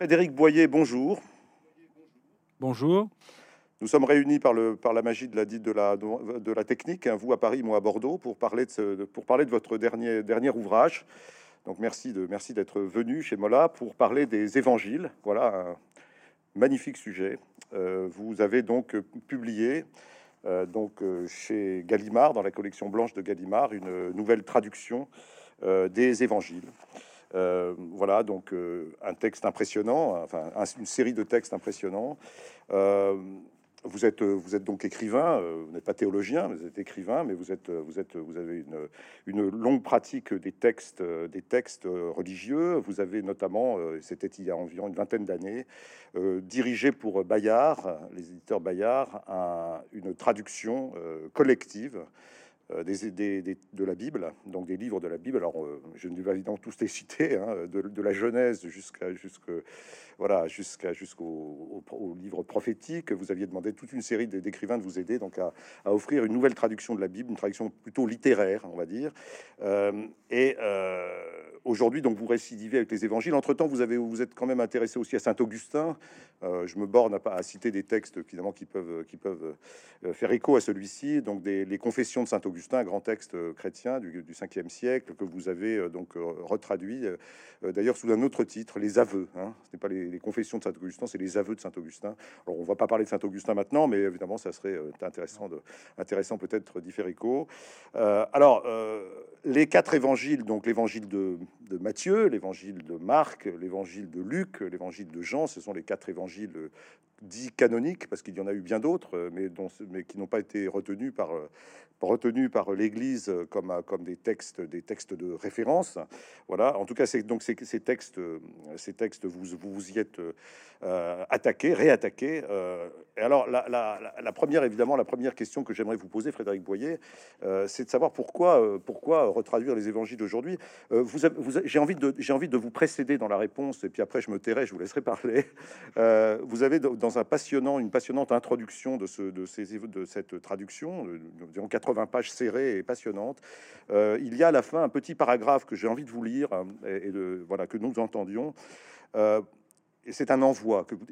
Frédéric Boyer, bonjour. Bonjour. Nous sommes réunis par, le, par la magie de la, de la, de la technique, hein, vous à Paris, moi à Bordeaux, pour parler de, pour parler de votre dernier, dernier ouvrage. Donc merci de merci d'être venu chez Mola pour parler des évangiles. Voilà un magnifique sujet. Euh, vous avez donc publié euh, donc euh, chez Gallimard, dans la collection blanche de Gallimard, une nouvelle traduction des évangiles. Voilà donc un texte impressionnant, enfin une série de textes impressionnants. Vous êtes, vous êtes donc écrivain, euh, vous n'êtes pas théologien, vous êtes écrivain, mais vous, êtes, vous, êtes, vous avez une, longue pratique des textes, des textes religieux. Vous avez notamment, euh, c'était il y a environ une vingtaine d'années, euh, dirigé pour Bayard, les éditeurs Bayard, une traduction collective euh, des, de la Bible, donc des livres de la Bible. Alors, euh, je ne vais pas évidemment tous les citer, hein, de, la Genèse jusqu'à jusque voilà jusqu'au au, livre prophétique. Vous aviez demandé toute une série d'écrivains de vous aider donc à, offrir une nouvelle traduction de la Bible, une traduction plutôt littéraire, on va dire. Euh, et aujourd'hui, donc vous récidivez avec les Évangiles. Entre temps, vous avez vous êtes quand même intéressé aussi à Saint Augustin. je me borne à, à citer des textes évidemment qui peuvent faire écho à celui-ci. Donc des les Confessions de Saint Augustin un grand texte euh, chrétien du, du 5e siècle que vous avez euh, donc euh, retraduit, d'ailleurs sous un autre titre, les aveux. Hein. Ce n'est pas les, confessions de Saint Augustin, c'est les aveux de Saint Augustin. Alors on va pas parler de Saint Augustin maintenant, mais évidemment ça serait intéressant de intéressant peut-être d'y faire écho. alors les quatre évangiles, donc l'évangile de, de, Matthieu, l'évangile de Marc, l'évangile de Luc, l'évangile de Jean, ce sont les quatre évangiles dits canoniques, parce qu'il y en a eu bien d'autres, mais, dont, mais qui n'ont pas été retenus par, retenus par l'Église comme, comme des textes, des textes de référence. Voilà. En tout cas, donc ces, textes, ces textes, vous vous, y êtes euh, attaqué, réattaqué. Euh, et alors, la, la, première, évidemment, la première question que j'aimerais vous poser, Frédéric Boyer, euh, c'est de savoir pourquoi, pourquoi retraduire les évangiles d'aujourd'hui. vous, vous j'ai envie de, j'ai envie de vous précéder dans la réponse, et puis après je me tairai, je vous laisserai parler. vous avez dans un passionnant, une passionnante introduction de ce, de ces, de cette traduction, environ 80 pages serrées et passionnantes. il y a à la fin un petit paragraphe que j'ai envie de vous lire et, de, voilà que nous entendions et c'est un envoi. Que vous,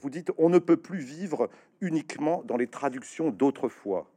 vous dites, on ne peut plus vivre uniquement dans les traductions d'autrefois.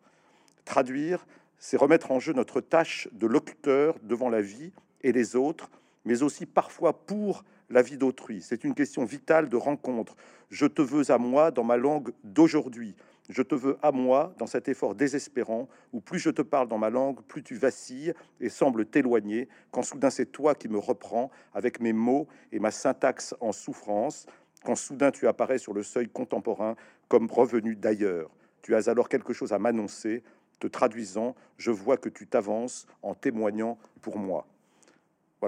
Traduire, c'est remettre en jeu notre tâche de locuteur devant la vie et les autres, mais aussi parfois pour la vie d'autrui. C'est une question vitale de rencontre. Je te veux à moi dans ma langue d'aujourd'hui. Je te veux à moi dans cet effort désespérant où plus je te parle dans ma langue, plus tu vacilles et sembles t'éloigner, quand soudain c'est toi qui me reprends avec mes mots et ma syntaxe en souffrance, quand soudain tu apparais sur le seuil contemporain comme revenu d'ailleurs. Tu as alors quelque chose à m'annoncer, te traduisant, je vois que tu t'avances en témoignant pour moi.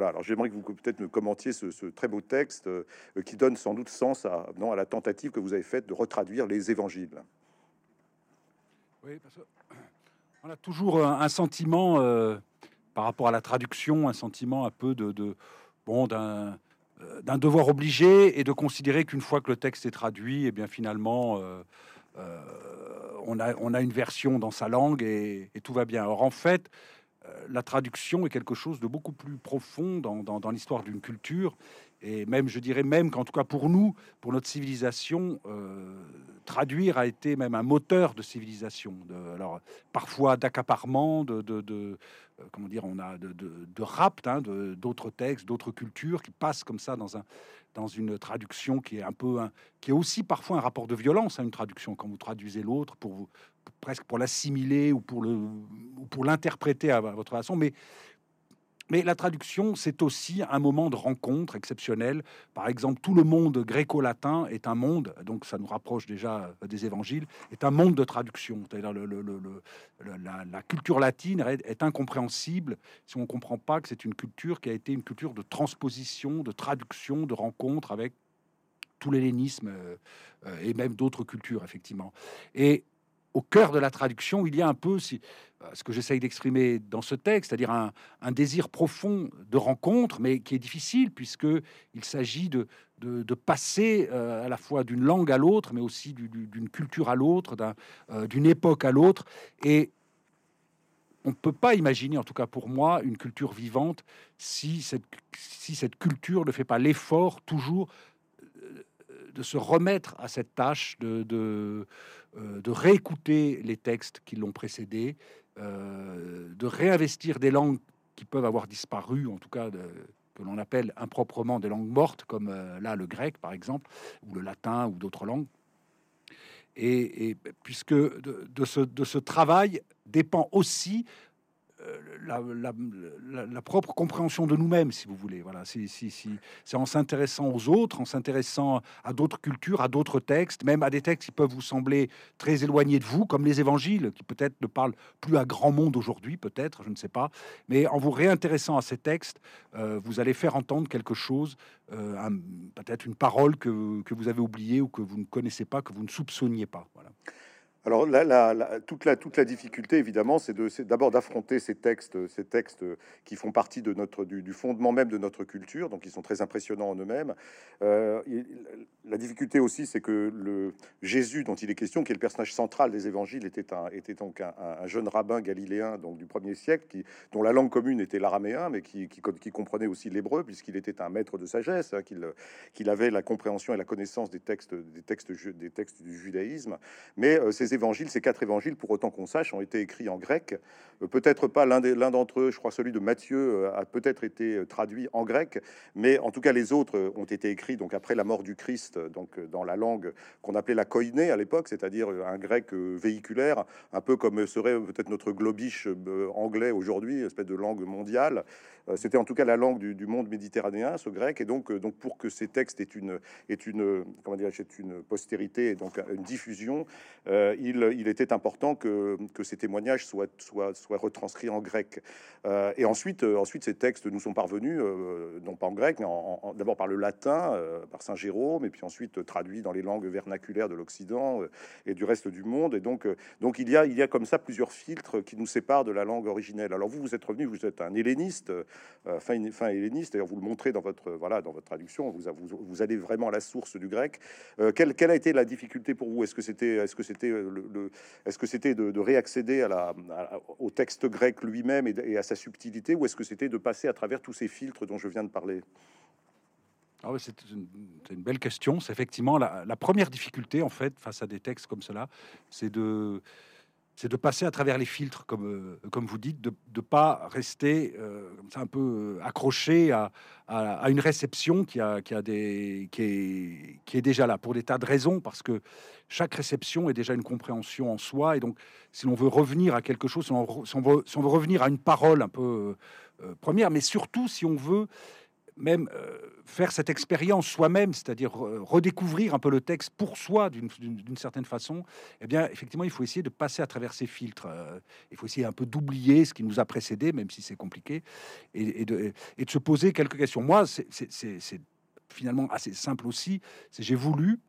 Alors j'aimerais que vous peut-être me commentiez ce, très beau texte euh, qui donne sans doute sens à, non, à la tentative que vous avez faite de retraduire les évangiles. Oui, a toujours un, sentiment euh, par rapport à la traduction, un sentiment un peu de, bon d'un euh, d'un devoir obligé et de considérer qu'une fois que le texte est traduit, et eh bien finalement on, a, on a une version dans sa langue et, tout va bien. Or en fait, la traduction est quelque chose de beaucoup plus profond dans, l'histoire d'une culture et même, je dirais même qu'en tout cas pour nous, pour notre civilisation, euh, traduire a été même un moteur de civilisation. Alors parfois d'accaparement, de, de, euh, comment dire, on a de, de, rapt, hein, d'autres textes, d'autres cultures qui passent comme ça dans un dans une traduction qui est un peu, qui est aussi parfois un rapport de violence à hein, une traduction quand vous traduisez l'autre pour vous presque pour l'assimiler ou pour le ou pour l'interpréter à votre façon, mais mais la traduction, c'est aussi un moment de rencontre exceptionnel. Par exemple, tout le monde gréco-latin est un monde, donc ça nous rapproche déjà euh, des évangiles, est un monde de traduction. C'est-à-dire la, culture latine est, incompréhensible si on ne comprend pas que c'est une culture qui a été une culture de transposition, de traduction, de rencontre avec tout l'hellénisme euh, euh, et même d'autres cultures, effectivement. Au cœur de la traduction, il y a un peu euh, ce que j'essaye d'exprimer dans ce texte, c'est-à-dire un, désir profond de rencontre, mais qui est difficile puisque il s'agit de, de, passer euh, à la fois d'une langue à l'autre, mais aussi d'une culture à l'autre, euh, d'une époque à l'autre. Et on ne peut pas imaginer, en tout cas pour moi, une culture vivante si cette, si cette culture ne fait pas l'effort toujours de se remettre à cette tâche de, de, de réécouter les textes qui l'ont précédé, de réinvestir des langues qui peuvent avoir disparu, en tout cas que l'on appelle improprement des langues mortes, comme là le grec par exemple, ou le latin ou d'autres langues. Et, puisque de, ce, de, ce, travail dépend aussi la, propre compréhension de nous-mêmes, si vous voulez. Voilà, c'est en s'intéressant aux autres, en s'intéressant à d'autres cultures, à d'autres textes, même à des textes qui peuvent vous sembler très éloignés de vous, comme les évangiles, qui peut-être ne parlent plus à grand monde aujourd'hui, peut-être, je ne sais pas. Mais en vous réintéressant à ces textes, euh, vous allez faire entendre quelque chose, euh, peut-être une parole que, que vous avez oubliée ou que vous ne connaissez pas, que vous ne soupçonniez pas. Voilà. Alors, toute, la, toute la difficulté, évidemment, c'est d'abord d'affronter ces textes, ces textes qui font partie de notre, du, fondement même de notre culture, donc ils sont très impressionnants en eux-mêmes. Euh, la difficulté aussi, c'est que le Jésus dont il est question, qui est le personnage central des évangiles, était, un, donc un, jeune rabbin galiléen donc du premier siècle, qui, dont la langue commune était l'araméen, mais qui, qui, qui, comprenait aussi l'hébreu, puisqu'il était un maître de sagesse, hein, qu'il avait la compréhension et la connaissance des textes, des textes, des textes du judaïsme. Mais euh, ces ces quatre évangiles, pour autant qu'on sache, ont été écrits en grec. Euh, peut-être pas l'un d'entre eux, je crois celui de Matthieu, euh, a peut-être été euh, traduit en grec, mais en tout cas les autres ont été écrits donc après la mort du Christ, donc dans la langue qu'on appelait la koiné à l'époque, c'est-à-dire un grec véhiculaire, un peu comme serait peut-être notre globish anglais aujourd'hui, espèce de langue mondiale. C'était en tout cas la langue du, monde méditerranéen, ce grec, et donc, donc pour que ces textes aient une, postérité, donc une diffusion, il, était important que, ces témoignages soient, retranscrits en grec. Euh, et ensuite, euh, ces textes nous sont parvenus, euh, non pas en grec, mais d'abord par le latin, par Saint Jérôme, et puis ensuite traduits dans les langues vernaculaires de l'Occident et du reste du monde. Et donc, donc il, y a, il y a comme ça plusieurs filtres qui nous séparent de la langue originelle. Alors vous, vous êtes revenu, vous êtes un helléniste, fin, fin helléniste, d'ailleurs vous le montrez dans votre, voilà, dans votre traduction, vous, vous, vous allez vraiment à la source du grec. quelle, quelle a été la difficulté pour vous? Est-ce que c'était est -ce que c'était le, est-ce que c'était de, réaccéder à la, au texte grec lui-même et, à sa subtilité, ou est-ce que c'était de passer à travers tous ces filtres dont je viens de parler? Ah c'est une, belle question. C'est effectivement la, la, première difficulté, en fait, face à des textes comme cela, c'est de, c'est de passer à travers les filtres, comme, euh, comme vous dites, de ne pas rester euh, un peu euh, accroché à, à, une réception qui, a, qui, a des, qui, est, qui est déjà là, pour des tas de raisons, parce que chaque réception est déjà une compréhension en soi, et donc si l'on veut revenir à quelque chose, si on, veut, si on veut, revenir à une parole un peu première, mais surtout si on veut même euh, faire cette expérience soi-même, c'est-à-dire redécouvrir un peu le texte pour soi d'une certaine façon, eh bien, effectivement, il faut essayer de passer à travers ces filtres. Euh, il faut essayer un peu d'oublier ce qui nous a précédé, même si c'est compliqué, et, de, se poser quelques questions. Moi, c'est finalement assez simple aussi. J'ai voulu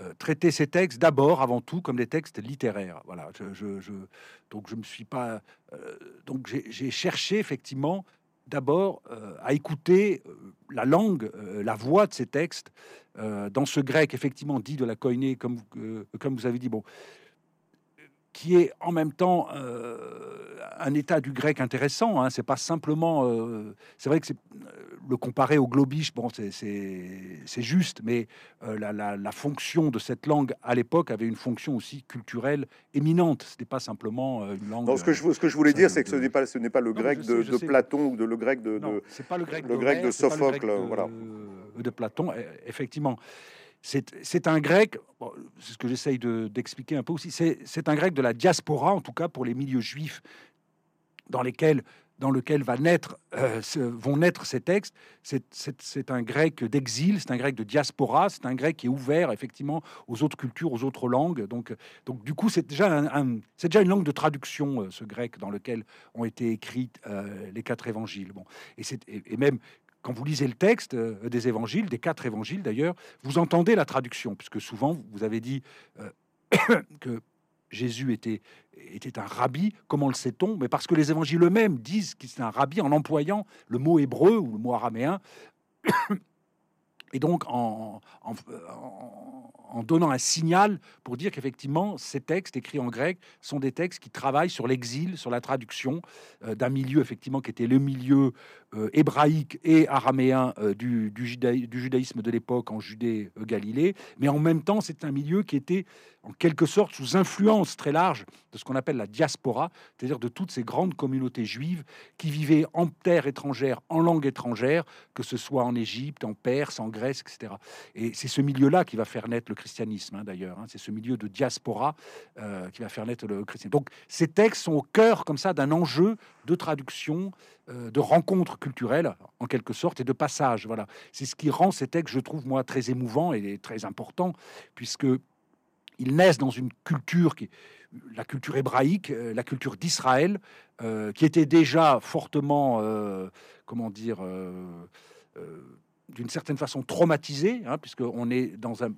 euh, traiter ces textes d'abord, avant tout, comme des textes littéraires. Voilà. Je, je, donc je me suis pas. donc j'ai cherché effectivement d'abord euh, à écouter euh, la langue, euh, la voix de ces textes dans ce grec effectivement dit de la koiné, comme, comme vous avez dit. Bon, qui est en même temps euh, un état du grec intéressant. Hein. C'est pas simplement. Euh, c'est vrai que c'est euh, le comparer au globish, bon, c'est juste, mais la, la, fonction de cette langue à l'époque avait une fonction aussi culturelle éminente. C'était pas simplement une langue. Non, ce que je, ce que je voulais dire, c'est que ce n'est pas, ce n'est pas le grec de, Platon ou de le grec de. c'est pas le grec, le grec de Sophocle, voilà. De Platon, e, effectivement. C'est un grec, c'est ce que j'essaye d'expliquer un peu aussi, c'est un grec de la diaspora, en tout cas pour les milieux juifs dans lesquels dans lequel euh, vont naître ces textes. C'est un grec d'exil, c'est un grec de diaspora, c'est un grec qui est ouvert effectivement aux autres cultures, aux autres langues. Donc, donc du coup, c'est déjà, un, déjà une langue de traduction, euh, ce grec dans lequel ont été écrits euh, les quatre évangiles. Bon, et même quand vous lisez le texte euh, des évangiles, des quatre évangiles d'ailleurs, vous entendez la traduction, puisque souvent vous avez dit euh, que Jésus était, un rabbi. Comment le sait-on? Mais parce que les évangiles eux-mêmes disent qu'il c'est un rabbi en employant le mot hébreu ou le mot araméen. Et donc, en, donnant un signal pour dire qu'effectivement, ces textes écrits en grec sont des textes qui travaillent sur l'exil, sur la traduction euh, d'un milieu, effectivement, qui était le milieu euh, hébraïque et araméen euh, du, du, judaïsme de l'époque en Judée-Galilée. Mais en même temps, c'est un milieu qui était en quelque sorte sous influence très large de ce qu'on appelle la diaspora, c'est-à-dire de toutes ces grandes communautés juives qui vivaient en terre étrangère, en langue étrangère, que ce soit en Égypte, en Perse, en Grèce, etc. Et c'est ce milieu-là qui va faire naître le christianisme, hein, d'ailleurs. Hein. c'est ce milieu de diaspora euh, qui va faire naître le christianisme. Donc ces textes sont au cœur, comme ça, d'un enjeu de traduction, euh, de rencontre culturelle, en quelque sorte, et de passage. Voilà. C'est ce qui rend ces textes, je trouve, moi, très émouvants et très importants, puisque ils naissent dans une culture qui est la culture hébraïque, euh, la culture d'Israël, euh, qui était déjà fortement, euh, comment dire, d'une certaine façon traumatisée, hein, puisqu'on est dans un,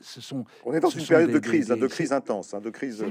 ce sont, on est dans une période de crise, hein, de crise intense, hein, de crise.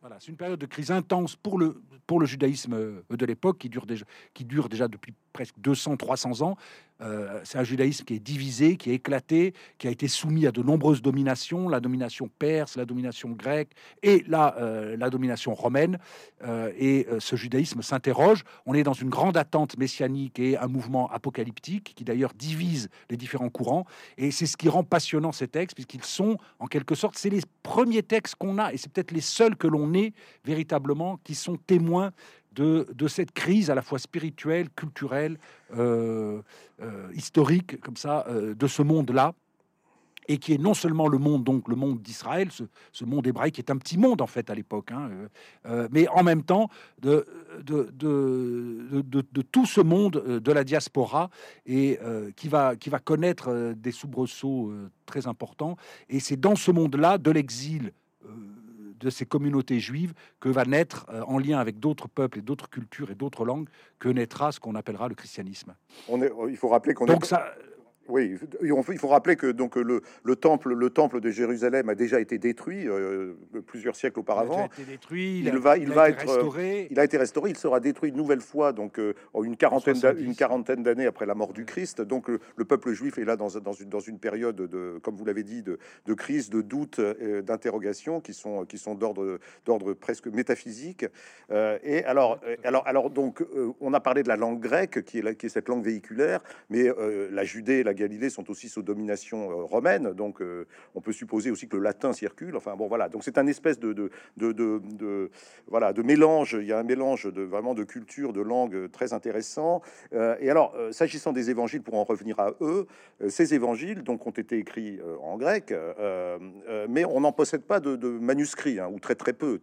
Voilà, c'est une période de crise intense pour le, pour le judaïsme de l'époque qui dure déjà, qui dure déjà depuis presque 200, 300 ans. Euh, c'est un judaïsme qui est divisé, qui est éclaté, qui a été soumis à de nombreuses dominations, la domination perse, la domination grecque et la, euh, la domination romaine. Euh, et ce judaïsme s'interroge. On est dans une grande attente messianique et un mouvement apocalyptique qui d'ailleurs divise les différents courants. Et c'est ce qui rend passionnant ces textes, puisqu'ils sont en quelque sorte, c'est les premiers textes qu'on a, et c'est peut-être les seuls que l'on ait véritablement, qui sont témoins de, cette crise à la fois spirituelle, culturelle, euh, euh, historique, comme ça, euh, de ce monde-là, et qui est non seulement le monde, donc le monde d'Israël, ce, monde hébraïque qui est un petit monde en fait à l'époque, hein, mais en même temps de tout ce monde de la diaspora et qui va connaître des soubresauts très importants. Et c'est dans ce monde-là, de l'exil de ces communautés juives que va naître, euh, en lien avec d'autres peuples et d'autres cultures et d'autres langues, que naîtra ce qu'on appellera le christianisme. On est, il faut rappeler qu'on donc ça, oui, il faut rappeler que donc le, le, temple, le temple de Jérusalem a déjà été détruit euh, plusieurs siècles auparavant. Il, a été détruit, il, va, il, va être restauré. Il a été restauré. Il sera détruit une nouvelle fois, donc euh, une quarantaine, une quarantaine d'années après la mort du Christ. Donc le, peuple juif est là dans, dans, une, dans une période de, comme vous l'avez dit, de, de, crise, de doute, euh, d'interrogation qui sont qui sont d'ordre d'ordre presque métaphysique. et alors, alors, alors donc on a parlé de la langue grecque qui est, la, qui est cette langue véhiculaire, mais la Judée, la Galilée sont aussi sous domination euh, romaine, donc euh, on peut supposer aussi que le latin circule. Enfin bon, voilà. Donc c'est un espèce de voilà de mélange. Il y a un mélange de vraiment de culture, de langue très intéressant. Euh, et alors, s'agissant des évangiles, pour en revenir à eux, ces évangiles donc ont été écrits en grec, mais on n'en possède pas de, manuscrits hein, ou très très peu,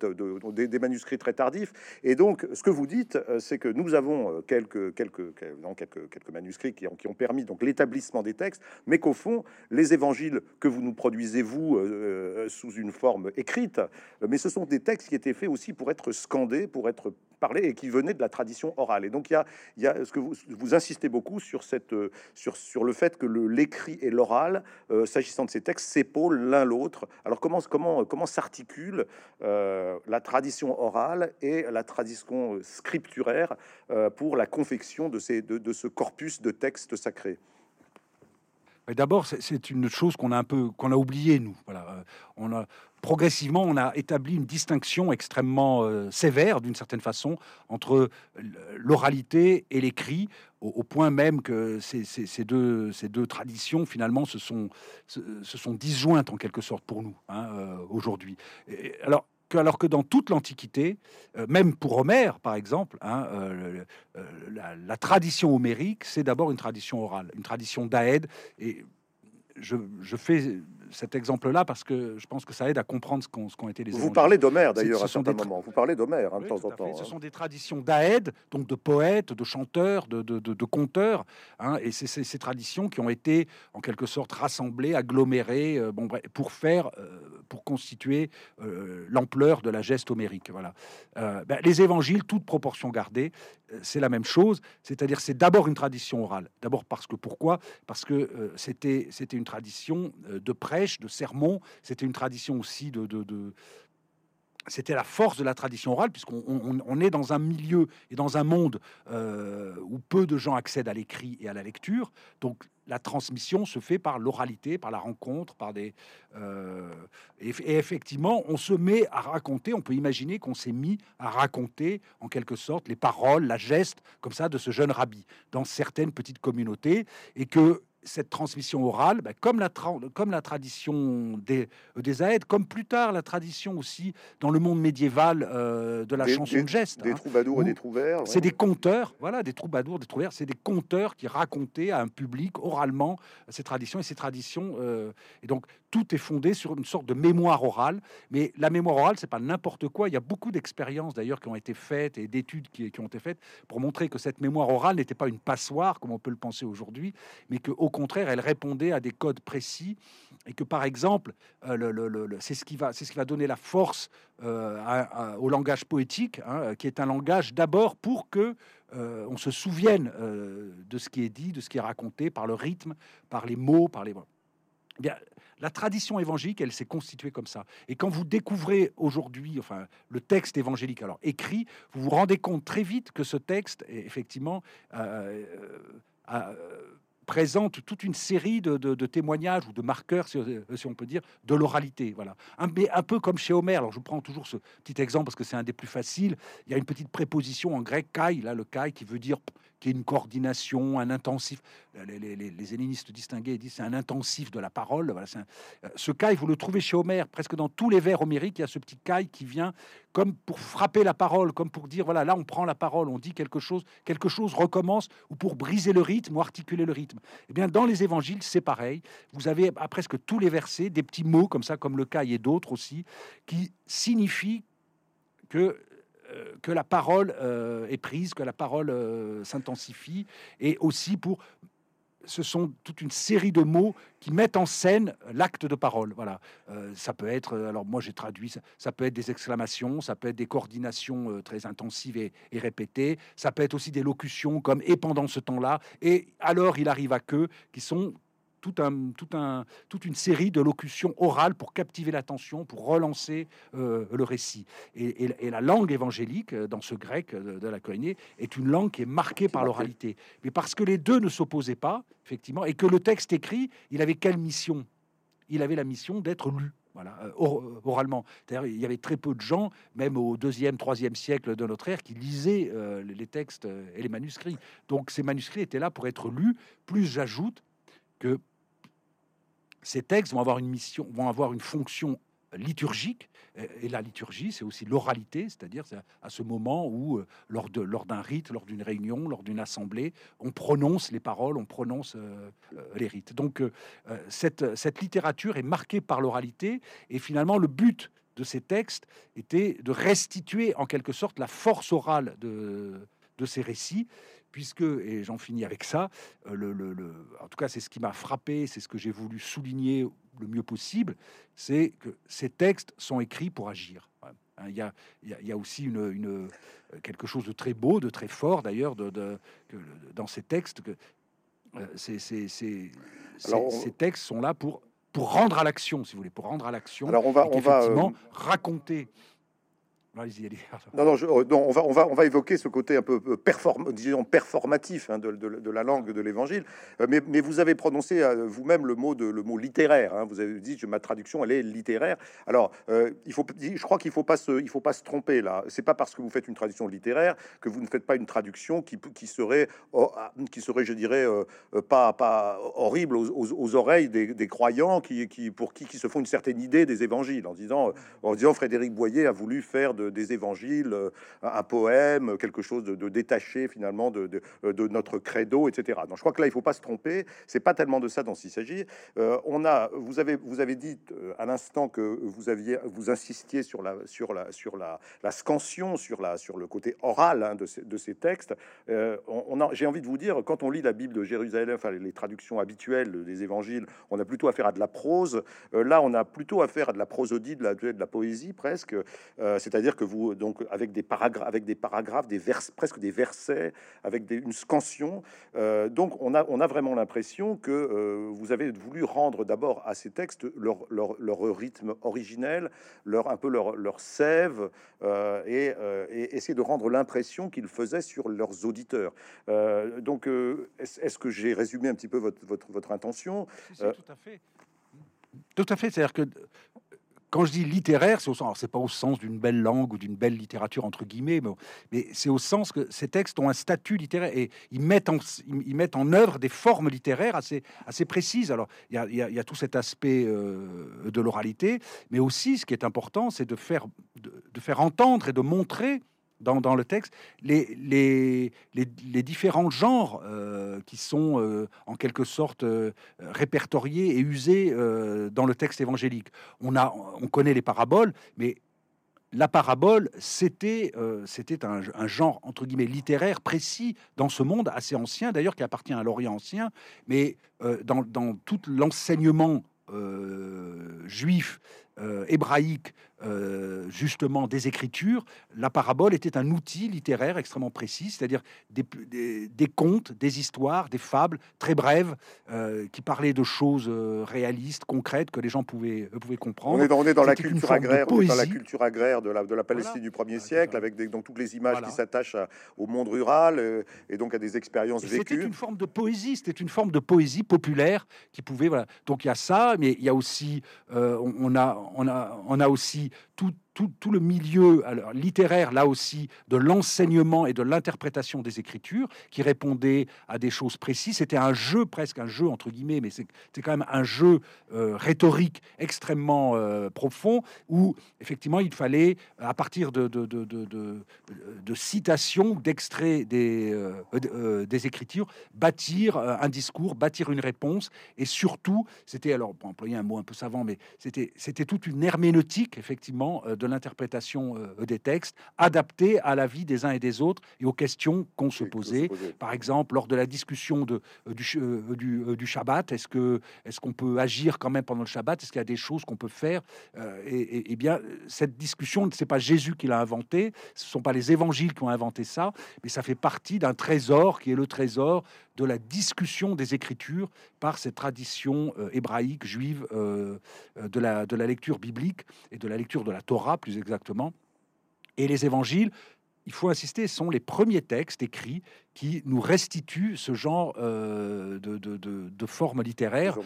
des, des, manuscrits très tardifs. Et donc, ce que vous dites, c'est que nous avons quelques quelques quelques, quelques manuscrits qui ont, qui ont permis donc l'établissement textes, mais qu'au fond, les évangiles que vous nous produisez, vous, euh, euh, sous une forme écrite, mais ce sont des textes qui étaient faits aussi pour être scandés, pour être parlés, et qui venaient de la tradition orale. Et donc, il y a, y a ce que vous, vous insistez beaucoup sur, cette, euh, sur, sur le fait que l'écrit et l'oral, s'agissant de ces textes, s'épaulent l'un l'autre. Alors, comment, comment, comment s'articule la tradition orale et la tradition scripturaire pour la confection de, ces, de, de ce corpus de textes sacrés? D'abord, c'est une chose qu'on a un peu qu'on a oublié nous. Voilà, euh, on a progressivement on a établi une distinction extrêmement euh, sévère, d'une certaine façon, entre l'oralité et l'écrit, au, point même que ces, ces, deux ces deux traditions finalement se sont se, sont disjointes en quelque sorte pour nous hein, euh, aujourd'hui. Alors alors que dans toute l'Antiquité, euh, même pour Homère, par exemple, hein, euh, euh, la, tradition homérique, c'est d'abord une tradition orale, une tradition d'Aède. Et je, je fais cet exemple-là parce que je pense que ça aide à comprendre ce qu'ont été les. Vous parlez d'Homère d'ailleurs à certains moments. Vous parlez d'Homère hein, de temps en temps. Ce hein. sont des traditions d'Aède, donc de poètes, de chanteurs, de, de, de, conteurs, hein, et c'est ces traditions qui ont été en quelque sorte rassemblées, agglomérées, euh, bon, pour faire, euh, pour constituer euh, l'ampleur de la geste homérique. Voilà. Ben, les évangiles, toute proportion gardée, c'est la même chose, c'est-à-dire c'est d'abord une tradition orale. D'abord parce que pourquoi? Parce que c'était c'était une tradition de prêtre de sermons. C'était une tradition aussi de, c'était la force de la tradition orale, puisqu'on on, est dans un milieu et dans un monde euh, où peu de gens accèdent à l'écrit et à la lecture. Donc, la transmission se fait par l'oralité, par la rencontre, par des. Euh, et, effectivement, on se met à raconter. On peut imaginer qu'on s'est mis à raconter, en quelque sorte, les paroles, la geste, comme ça, de ce jeune rabbi dans certaines petites communautés, et que cette transmission orale, ben, comme, la comme la tradition des, des Aèdes, comme plus tard la tradition aussi dans le monde médiéval euh, de la chanson de geste. Des hein, troubadours et des trouvères. C'est des conteurs, voilà, des troubadours, des trouvères, c'est des conteurs qui racontaient à un public oralement ces traditions et ces traditions. Euh, et donc tout est fondé sur une sorte de mémoire orale. Mais la mémoire orale, c'est pas n'importe quoi. Il y a beaucoup d'expériences d'ailleurs qui ont été faites et d'études qui, ont été faites pour montrer que cette mémoire orale n'était pas une passoire comme on peut le penser aujourd'hui, mais que au contraire, elle répondait à des codes précis et que par exemple, euh, le, c'est ce qui va, donner la force euh, au langage poétique, hein, qui est un langage d'abord pour que euh, on se souvienne de ce qui est dit, de ce qui est raconté par le rythme, par les mots, par les. Eh bien, la tradition évangélique, elle s'est constituée comme ça. Et quand vous découvrez aujourd'hui, enfin, le texte évangélique, alors écrit, vous vous rendez compte très vite que ce texte, effectivement, euh, euh, présente toute une série de, témoignages ou de marqueurs, si, on peut dire, de l'oralité. Voilà. Un, un, peu comme chez Homère. Alors, je prends toujours ce petit exemple parce que c'est un des plus faciles. Il y a une petite préposition en grec, kai, là, le kai, qui veut dire qui est une coordination, un intensif. Les, les, les hellénistes distingués disent c'est un intensif de la parole. Voilà, euh, ce caille, vous le trouvez chez Homère, presque dans tous les vers homériques, il y a ce petit caille qui vient comme pour frapper la parole, comme pour dire voilà, là on prend la parole, on dit quelque chose, quelque chose recommence, ou pour briser le rythme ou articuler le rythme. Eh bien, dans les évangiles, c'est pareil. Vous avez à presque tous les versets des petits mots comme ça, comme le caille et d'autres aussi, qui signifient que euh, que la parole euh, est prise, que la parole euh, s'intensifie, et aussi pour ce sont toute une série de mots qui mettent en scène l'acte de parole. Voilà, ça peut être, alors moi j'ai traduit, ça, peut être des exclamations, ça peut être des coordinations très intensives et, et, répétées, ça peut être aussi des locutions comme et pendant ce temps-là, et alors il arrive à que, qui sont tout un, tout un, toute une série de locutions orales pour captiver l'attention, pour relancer euh, le récit. Et, la langue évangélique, euh, dans ce grec de, la Coïnée, est une langue qui est marquée par l'oralité. Mais parce que les deux ne s'opposaient pas, effectivement, et que le texte écrit, il avait quelle mission? Il avait la mission d'être lu. Voilà, euh, oralement. il y avait très peu de gens, même au deuxième, troisième siècle de notre ère, qui lisaient les textes et les manuscrits. Donc ces manuscrits étaient là pour être lus. Plus j'ajoute que ces textes vont avoir une mission, vont avoir une fonction liturgique. Et la liturgie, c'est aussi l'oralité, c'est-à-dire à ce moment où, euh, lors d'un lors rite, lors d'une réunion, lors d'une assemblée, on prononce les paroles, on prononce euh, euh, les rites. Donc cette, cette littérature est marquée par l'oralité, et finalement le but de ces textes était de restituer en quelque sorte la force orale de, de ces récits puisque, et j'en finis avec ça, euh, le, le, en tout cas c'est ce qui m'a frappé, c'est ce que j'ai voulu souligner le mieux possible, c'est que ces textes sont écrits pour agir. Hein, il y, a, il, y a, aussi une, une, euh, quelque chose de très beau, de très fort d'ailleurs de, de, dans ces textes. Que, euh, ces, ces, ces, ces, textes sont là pour, pour rendre à l'action, si vous voulez, pour rendre à l'action. Alors on va, on va raconter non, euh, non, on, va, on, va, on va évoquer ce côté un peu euh, perform, disons performatif hein, de, la langue de l'évangile. Euh, mais, vous avez prononcé vous-même le mot, le mot littéraire. Hein. vous avez dit que ma traduction, elle est littéraire. Alors, il faut, je crois qu'il ne faut, pas se, il faut pas se tromper là. C'est pas parce que vous faites une traduction littéraire que vous ne faites pas une traduction qui, qui, serait, oh, ah, qui serait, je dirais, pas, pas horrible aux, oreilles des, croyants qui, qui, pour qui, qui se font une certaine idée des évangiles en disant, en disant Frédéric Boyer a voulu faire de des évangiles, euh, un poème, quelque chose de, détaché finalement de, de, notre credo, etc. Donc je crois que là, il faut pas se tromper. C'est pas tellement de ça dont il s'agit. Euh, on a, vous avez, vous avez dit euh, à l'instant que vous aviez, vous insistiez sur la, sur la, sur la, la scansion, sur la, sur le côté oral hein, de, ces, de ces textes. on, j'ai envie de vous dire, quand on lit la Bible de Jérusalem, enfin les traductions habituelles des évangiles, on a plutôt affaire à de la prose. là, on a plutôt affaire à de la prosodie, de la, de la poésie presque. c'est-à-dire que vous, donc, avec des paragraphes, avec des paragraphes, des vers, presque des versets, avec des, une scansion. Euh, donc, on a, on a vraiment l'impression que euh, vous avez voulu rendre d'abord à ces textes leur, leur, leur, rythme originel, leur un peu leur, leur sève, euh, et, essayer de rendre l'impression qu'ils faisaient sur leurs auditeurs. donc, est-ce que j'ai résumé un petit peu votre, votre, votre intention? Tout à fait. Tout à fait. C'est-à-dire que quand je dis littéraire, c'est au sens, c'est pas au sens d'une belle langue ou d'une belle littérature entre guillemets, mais, c'est au sens que ces textes ont un statut littéraire et ils mettent en, ils mettent en œuvre des formes littéraires assez, assez précises. Alors il y a, y, a, tout cet aspect euh, de l'oralité, mais aussi ce qui est important, c'est de faire, de faire entendre et de montrer dans, dans, le texte les, les, les, différents genres euh, qui sont euh, en quelque sorte euh, répertoriés et usés dans le texte évangélique. On, a, on connaît les paraboles, mais la parabole, c'était c'était un, genre entre guillemets littéraire précis dans ce monde assez ancien, d'ailleurs qui appartient à l'Orient ancien, mais dans, dans tout l'enseignement juif hébraïque euh, justement des écritures, la parabole était un outil littéraire extrêmement précis, c'est-à-dire des, des, contes, des histoires, des fables très brèves euh, qui parlaient de choses euh, réalistes, concrètes que les gens pouvaient, pouvaient comprendre. On est dans, on est dans la culture agraire, on est dans la culture agraire de la, de la Palestine du 1er siècle, avec des, donc toutes les images qui s'attachent au monde rural et donc à des expériences vécues. C'était une forme de poésie, c'était une forme de poésie populaire qui pouvait voilà. Donc il y a ça, mais il y a aussi on, a on a on a aussi tout, tout, le milieu littéraire, là aussi, de l'enseignement et de l'interprétation des écritures, qui répondait à des choses précises. C'était un jeu, presque un jeu, entre guillemets, mais c'était quand même un jeu euh, rhétorique extrêmement euh, profond, où effectivement, il fallait, à partir de, de, de, de citations, d'extraits des, euh, des écritures, bâtir un discours, bâtir une réponse, et surtout, c'était, alors, pour employer un mot un peu savant, mais c'était toute une herméneutique, effectivement, de l'interprétation euh, des textes, adaptés à la vie des uns et des autres et aux questions qu'on se posait. Par exemple, lors de la discussion de, euh, du, euh, du, du, Shabbat, est-ce que est-ce qu'on peut agir quand même pendant le Shabbat? Est-ce qu'il y a des choses qu'on peut faire? Et, et, bien, cette discussion, c'est pas Jésus qui l'a inventé, ce sont pas les évangiles qui ont inventé ça, mais ça fait partie d'un trésor qui est le trésor de la discussion des Écritures par cette tradition hébraïque, juive, de, la, de la lecture biblique et de la lecture de la Torah plus exactement. Et les évangiles, il faut insister, sont les premiers textes écrits qui nous restituent ce genre euh, de, de, de, forme littéraire.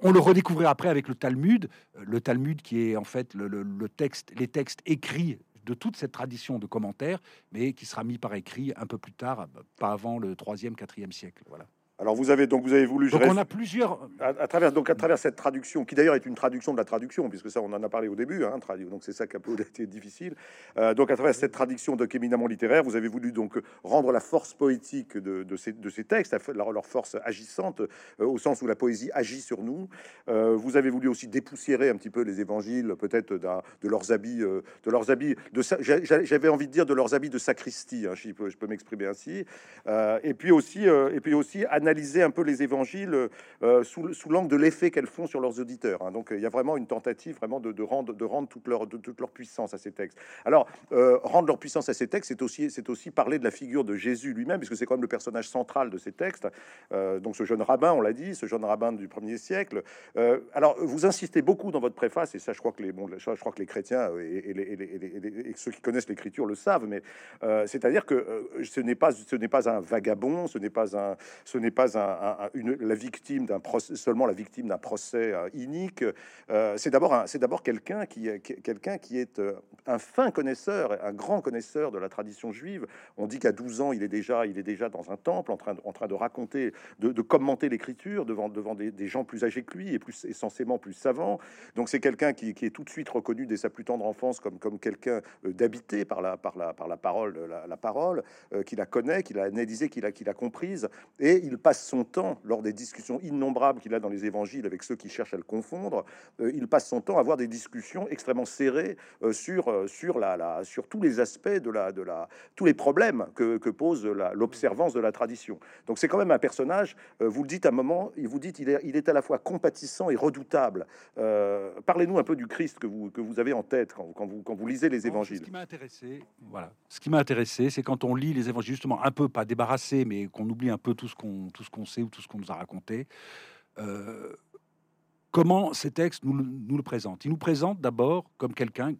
On le redécouvrait après avec le Talmud, le Talmud qui est en fait le, le texte, les textes écrits de toute cette tradition de commentaires, mais qui sera mis par écrit un peu plus tard, pas avant le 3e, 4e siècle. Voilà. Alors vous avez donc vous avez voulu. Donc on a plusieurs à, travers donc à travers cette traduction qui d'ailleurs est une traduction de la traduction puisque ça on en a parlé au début hein, donc c'est ça qui a été difficile. Euh, donc à travers cette traduction donc éminemment littéraire, vous avez voulu donc rendre la force poétique de, de, ces, de ces textes, leur, leur force agissante euh, au sens où la poésie agit sur nous. Euh, vous avez voulu aussi dépoussiérer un petit peu les évangiles, peut-être de leurs habits, de leurs habits de j'avais envie de dire de leurs habits de sacristie, hein, je peux, je peux m'exprimer ainsi. et puis aussi et puis aussi analyser un peu les évangiles euh, sous, sous l'angle de l'effet qu'elles font sur leurs auditeurs. Hein. Donc il y a vraiment une tentative vraiment de, rendre, de rendre toute, leur, de, toute leur puissance à ces textes. Alors euh, rendre leur puissance à ces textes, c'est aussi, c'est aussi parler de la figure de Jésus lui-même, puisque c'est quand même le personnage central de ces textes. Euh, donc ce jeune rabbin, on l'a dit, ce jeune rabbin du premier siècle. alors vous insistez beaucoup dans votre préface, et ça je crois que les, je crois que les chrétiens et, les, ceux qui connaissent l'écriture le savent, mais c'est-à-dire que ce n'est pas, ce n'est pas un vagabond, ce n'est pas un, ce n'est un, une, la victime d'un procès, seulement la victime d'un procès euh, inique. Euh, c'est d'abord c'est d'abord quelqu'un qui, quelqu'un qui est euh, un fin connaisseur, un grand connaisseur de la tradition juive. On dit qu'à 12 ans, il est déjà, il est déjà dans un temple en train de, en train de raconter, de, commenter l'écriture devant, devant des, gens plus âgés que lui et plus essentiellement plus savants. Donc c'est quelqu'un qui, qui, est tout de suite reconnu dès sa plus tendre enfance comme, comme quelqu'un d'habité par la, par, la, par la parole, la, la parole, qui la connaît, qui l'a analysée, qui l'a, qui l'a comprise, et il passe son temps, lors des discussions innombrables qu'il a dans les évangiles avec ceux qui cherchent à le confondre, il passe son temps à avoir des discussions extrêmement serrées sur, sur, la, la, sur tous les aspects de la, de la, tous les problèmes que, que pose l'observance de la tradition. Donc c'est quand même un personnage, vous le dites à un moment, il vous dit il est, il est à la fois compatissant et redoutable. Parlez-nous un peu du Christ que vous, que vous avez en tête quand, quand, vous, quand vous lisez les évangiles. Ce qui m'a intéressé, voilà, ce qui m'a intéressé, c'est quand on lit les évangiles, justement un peu pas débarrassé, mais qu'on oublie un peu tout ce qu'on tout ce qu'on sait ou tout ce qu'on nous a raconté. Euh, comment ces textes nous, le présentent? Ils nous présentent d'abord comme quelqu'un,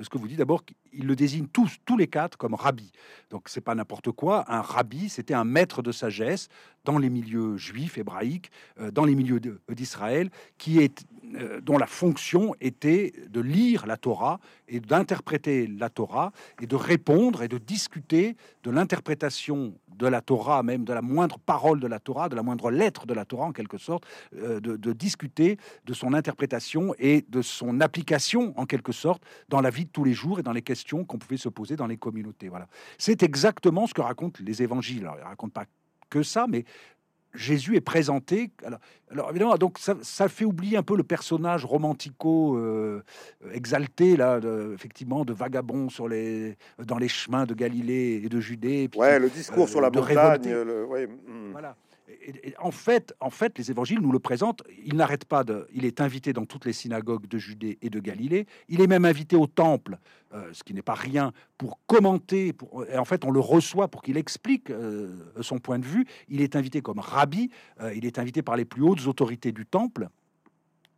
ce que vous dites d'abord, il le désigne tous, tous les quatre comme rabbi. Donc c'est pas n'importe quoi. Un rabbi, c'était un maître de sagesse dans les milieux juifs, hébraïques, euh, dans les milieux d'Israël, qui est euh, dont la fonction était de lire la Torah et d'interpréter la Torah et de répondre et de discuter de l'interprétation de la Torah, même de la moindre parole de la Torah, de la moindre lettre de la Torah en quelque sorte, euh, de, de, discuter de son interprétation et de son application en quelque sorte dans la vie de tous les jours et dans les questions qu'on pouvait se poser dans les communautés. Voilà. C'est exactement ce que racontent les évangiles. Alors, ils ne racontent pas que ça, mais Jésus est présenté. Alors, alors évidemment, donc ça, fait oublier un peu le personnage romantico euh, exalté là, effectivement, de vagabond sur les dans les chemins de Galilée et de Judée. ouais, le discours euh, sur la montagne. Le, hmm. Voilà en fait, en fait, les évangiles nous le présentent. Il n'arrête pas de. Il est invité dans toutes les synagogues de Judée et de Galilée. Il est même invité au temple, euh, ce qui n'est pas rien, pour commenter. Et en fait, on le reçoit pour qu'il explique euh, son point de vue. Il est invité comme rabbi. Euh, il est invité par les plus hautes autorités du temple.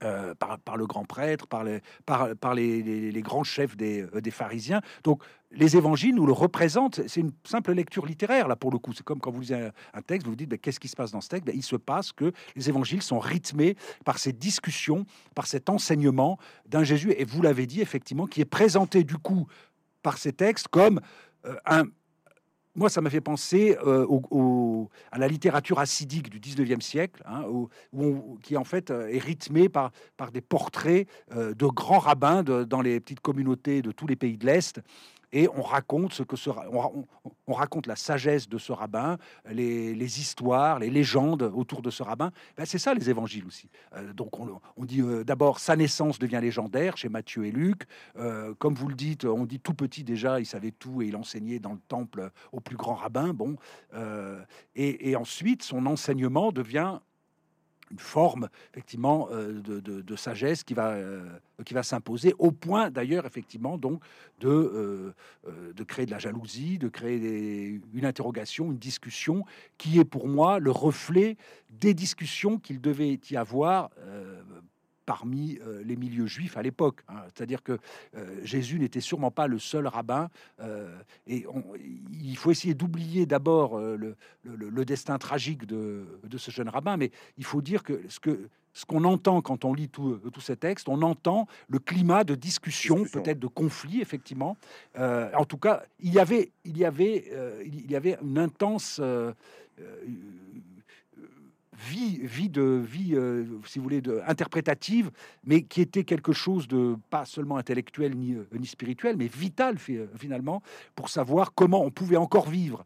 Euh, par, le grand prêtre, par les, par, les, grands chefs des, euh, des, pharisiens. Donc les évangiles nous le représentent. C'est une simple lecture littéraire, là, pour le coup. C'est comme quand vous lisez un, texte, vous vous dites, qu'est-ce qui se passe dans ce texte? Ben, Il se passe que les évangiles sont rythmés par ces discussions, par cet enseignement d'un Jésus, et vous l'avez dit, effectivement, qui est présenté du coup par ces textes comme euh, un, moi, ça m'a fait penser euh, à la littérature acidique du 19e siècle, hein, qui en fait euh, est rythmée par, par des portraits euh, de grands rabbins dans les petites communautés de tous les pays de l'Est, et on raconte ce que sera, on, raconte la sagesse de ce rabbin, les, histoires, les légendes autour de ce rabbin. Ben, c'est ça les évangiles aussi. Euh, donc on, dit euh, d'abord sa naissance devient légendaire chez Matthieu et Luc. Euh, comme vous le dites, on dit tout petit déjà, il savait tout et il enseignait dans le temple au plus grand rabbin. Bon, et, et ensuite son enseignement devient une forme effectivement euh, de, sagesse qui va, euh, qui va s'imposer au point d'ailleurs effectivement donc de, euh, de créer de la jalousie, de créer une interrogation, une discussion qui est pour moi le reflet des discussions qu'il devait y avoir parmi euh, les milieux juifs à l'époque. Hein. C'est-à-dire que euh, Jésus n'était sûrement pas le seul rabbin. Euh, et il faut essayer d'oublier d'abord le, le, destin tragique de, de, ce jeune rabbin, mais il faut dire que ce que ce qu'on entend quand on lit tous ces textes, on entend le climat de discussion, peut-être de conflit, effectivement. en tout cas, il y avait, il y avait, il y avait une intense vie, vie de vie, euh, si vous voulez, de, interprétative, mais qui était quelque chose de pas seulement intellectuel ni, euh, ni spirituel, mais vital euh, finalement pour savoir comment on pouvait encore vivre